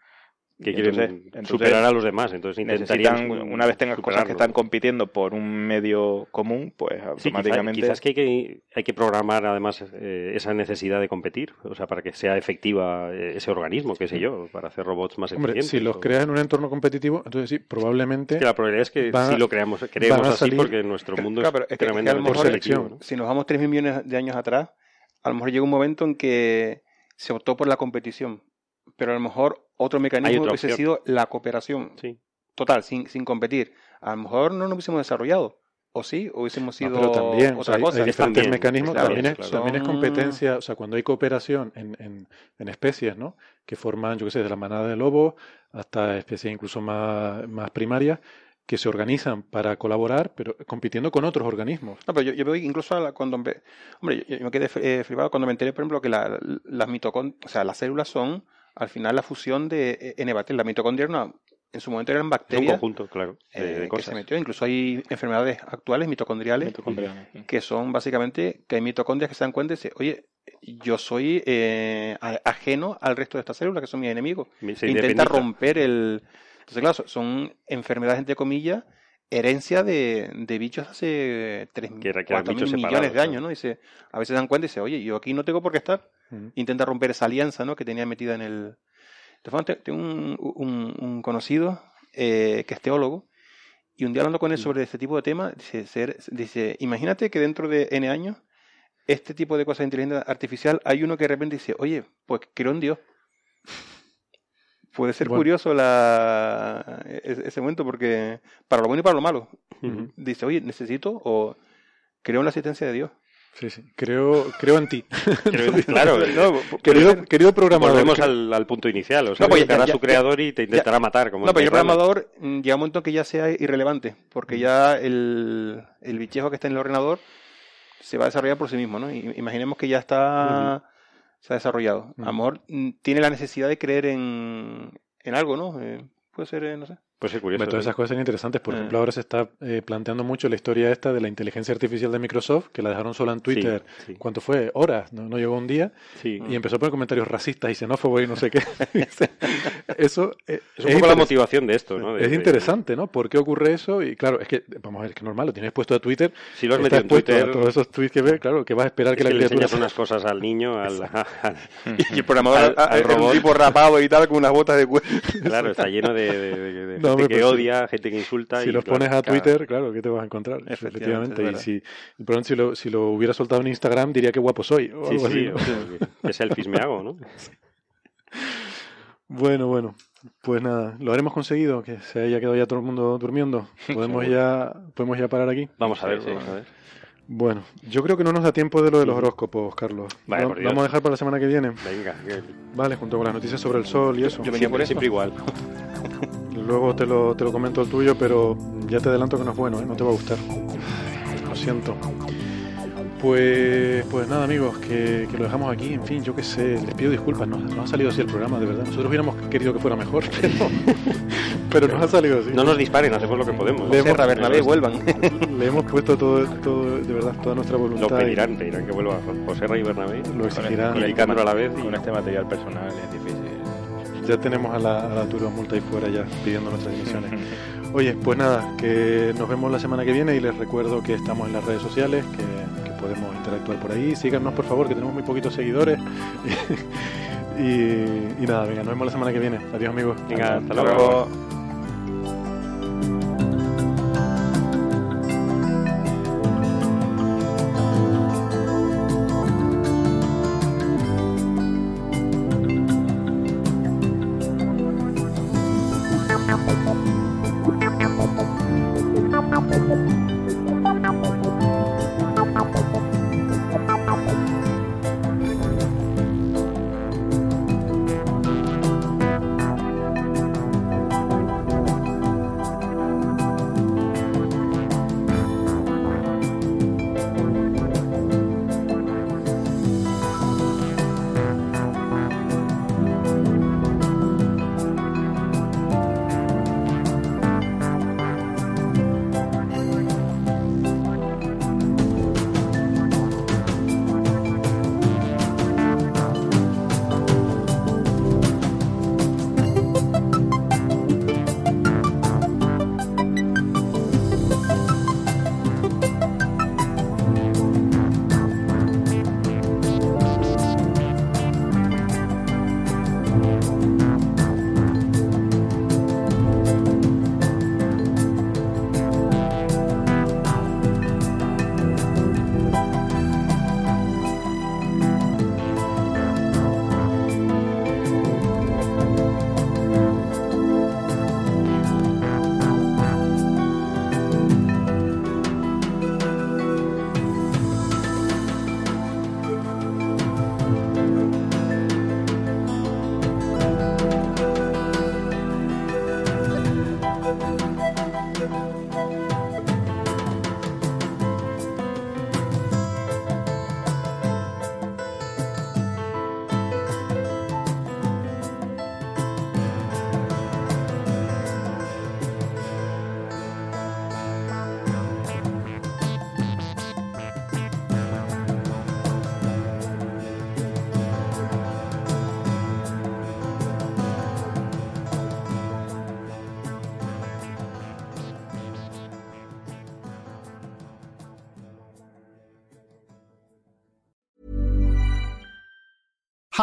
que quieren entonces- entonces superar a los demás. Entonces intentarían necesitan, una vez tengas cosas que están compitiendo por un medio común, pues Sí, quizá- automáticamente... quizás que hay, que hay que programar además eh, esa necesidad de competir, o sea, para que sea efectiva eh, ese organismo, qué sé yo, para hacer robots más Hombre, eficientes. si los o- creas en un entorno competitivo, entonces sí, probablemente Es que la probabilidad es que van a- sí lo creamos, creemos así salir- porque nuestro mundo Claro, es, es que- que tremendamente mejor- selectivo, selección. ¿no? Si nos vamos 3.000 millones de años atrás, a lo mejor llega un momento en que se optó por la competición, pero a lo mejor otro mecanismo otra hubiese opción. sido la cooperación Sí. total, sin, sin competir. A lo mejor no nos hubiésemos desarrollado, o sí, o hubiésemos No, sido pero también, o otra sea, hay, cosa. hay diferentes También, mecanismos, claro, también, es, claro. también es Son- competencia, o sea, cuando hay cooperación en, en, en especies, ¿no? Que forman, yo qué sé, de la manada de lobos hasta especies incluso más, más primarias, que se organizan para colaborar, pero compitiendo con otros organismos. No, pero yo, yo veo incluso a la- cuando... empe- Hombre, yo, yo me quedé eh, flipado cuando me enteré, por ejemplo, que la- las mitocondrias, o sea, las células son al final la fusión de eh, N bacterias. La mitocondria era una- en su momento eran Es un bacterias conjunto, claro, de, eh, de que se cosas. metió. Incluso hay enfermedades actuales mitocondriales mitocondriales. que son básicamente que hay mitocondrias que se dan cuenta y dicen, oye, yo soy eh, ajeno al resto de estas células que son mis enemigos. Se Intenta romper el... Entonces, claro, son- enfermedades, entre comillas, herencia de, de bichos hace 3, Que que eran 4 mil millones de años. ¿no? Dice, a veces se dan cuenta y dice, oye, yo aquí no tengo por qué estar. Intenta romper esa alianza, ¿no? Que tenía metida en el... Tengo un, un- un conocido eh, que es teólogo y un día hablando con él sobre este tipo de temas, dice, ser- dice, imagínate que dentro de N años este tipo de cosas de inteligencia artificial, hay uno que de repente dice, oye, pues creo en Dios. Puede ser Bueno. curioso la, e- ese momento porque para lo bueno y para lo malo. Dice, oye, necesito o creo en la asistencia de Dios. Sí, sí. Creo, creo en ti. *laughs* Creo- *laughs* claro, No, querido, querido programador. volvemos al, al punto inicial, o sea, No, pues ya- ya- su creador y te intentará matar. Como No, pero Blade Runner. programador mm, llega un momento que ya sea irrelevante, porque ya el, el bichejo que está en el ordenador se va a desarrollar por sí mismo, ¿no? Imaginemos que ya está se ha desarrollado. Mm, tiene la necesidad de creer en, en algo, ¿no? Eh, puede ser, eh, no sé. Puede ser curioso. Todas esas cosas son interesantes. Por Eh. ejemplo, ahora se está eh, planteando mucho la historia esta de la inteligencia artificial de Microsoft, que la dejaron sola en Twitter. Sí, sí. ¿Cuánto fue? Horas, no, no llegó un día. Sí. Y empezó a poner comentarios racistas y xenófobos y no sé qué. *laughs* eso eh, Es un poco la motivación de esto, ¿no? De- Es interesante, ¿no? ¿Por qué ocurre eso? Y claro, es que, vamos a ver, es que normal, lo tienes puesto a Twitter. Si lo has metido en Twitter, todos esos tweets que ves, claro, que vas a esperar es que que la le criatura... enseñas *laughs* unas cosas al niño, al, al- Y el programador Al- al un robot. tipo rapado y tal, con unas botas de cuero. claro, está lleno de, de- de- No, gente hombre, que sí. odia, gente que insulta. Si y los claro, pones a Twitter, claro, ¿qué te vas a encontrar? Efectivamente, Y si, y por ejemplo, si lo, si lo hubiera soltado en Instagram, diría que guapo soy. O Sí, algo así, sí, ¿no? o sea, que- selfies me hago, ¿no? *laughs* Bueno, bueno. Pues nada, lo habremos conseguido, que se haya quedado ya todo el mundo durmiendo. *laughs* Podemos ya, podemos ya parar aquí. Vamos a ver, Sí, sí. vamos a ver. Bueno, yo creo que no nos da tiempo de lo de los horóscopos, Carlos. Vale, vamos a dejar para la semana que viene. Venga, que- Vale, junto con las noticias sobre el sol y eso. Yo venía siempre, por eso. siempre igual. *laughs* Luego te lo, te lo comento el tuyo, pero ya te adelanto que no es bueno, ¿eh? no te va a gustar. Lo siento. Pues, pues nada, amigos, que, que lo dejamos aquí. En fin, yo qué sé, les pido disculpas. Nos, nos ha salido así el programa, de verdad. Nosotros hubiéramos querido que fuera mejor, *laughs* pero, pero nos ha salido así. No nos disparen, hacemos lo que podemos. Le hemos- Serra, Bernabé, vuelvan. Le hemos puesto todo, todo, de verdad, toda nuestra voluntad. Lo y pedirán, pedirán que vuelva José Rey Bernabé. Lo exigirán. Con el Candro a la vez. y- Con este material personal es difícil. Ya tenemos a la, a la Turo multa ahí fuera ya pidiendo nuestras emisiones. Oye, pues nada, que nos vemos la semana que viene y les recuerdo que estamos en las redes sociales, que, que podemos interactuar por ahí. Síganos, por favor, que tenemos muy poquitos seguidores. *laughs* y, y nada, venga, nos vemos la semana que viene. Adiós, amigos. Venga, hasta Hasta luego. luego.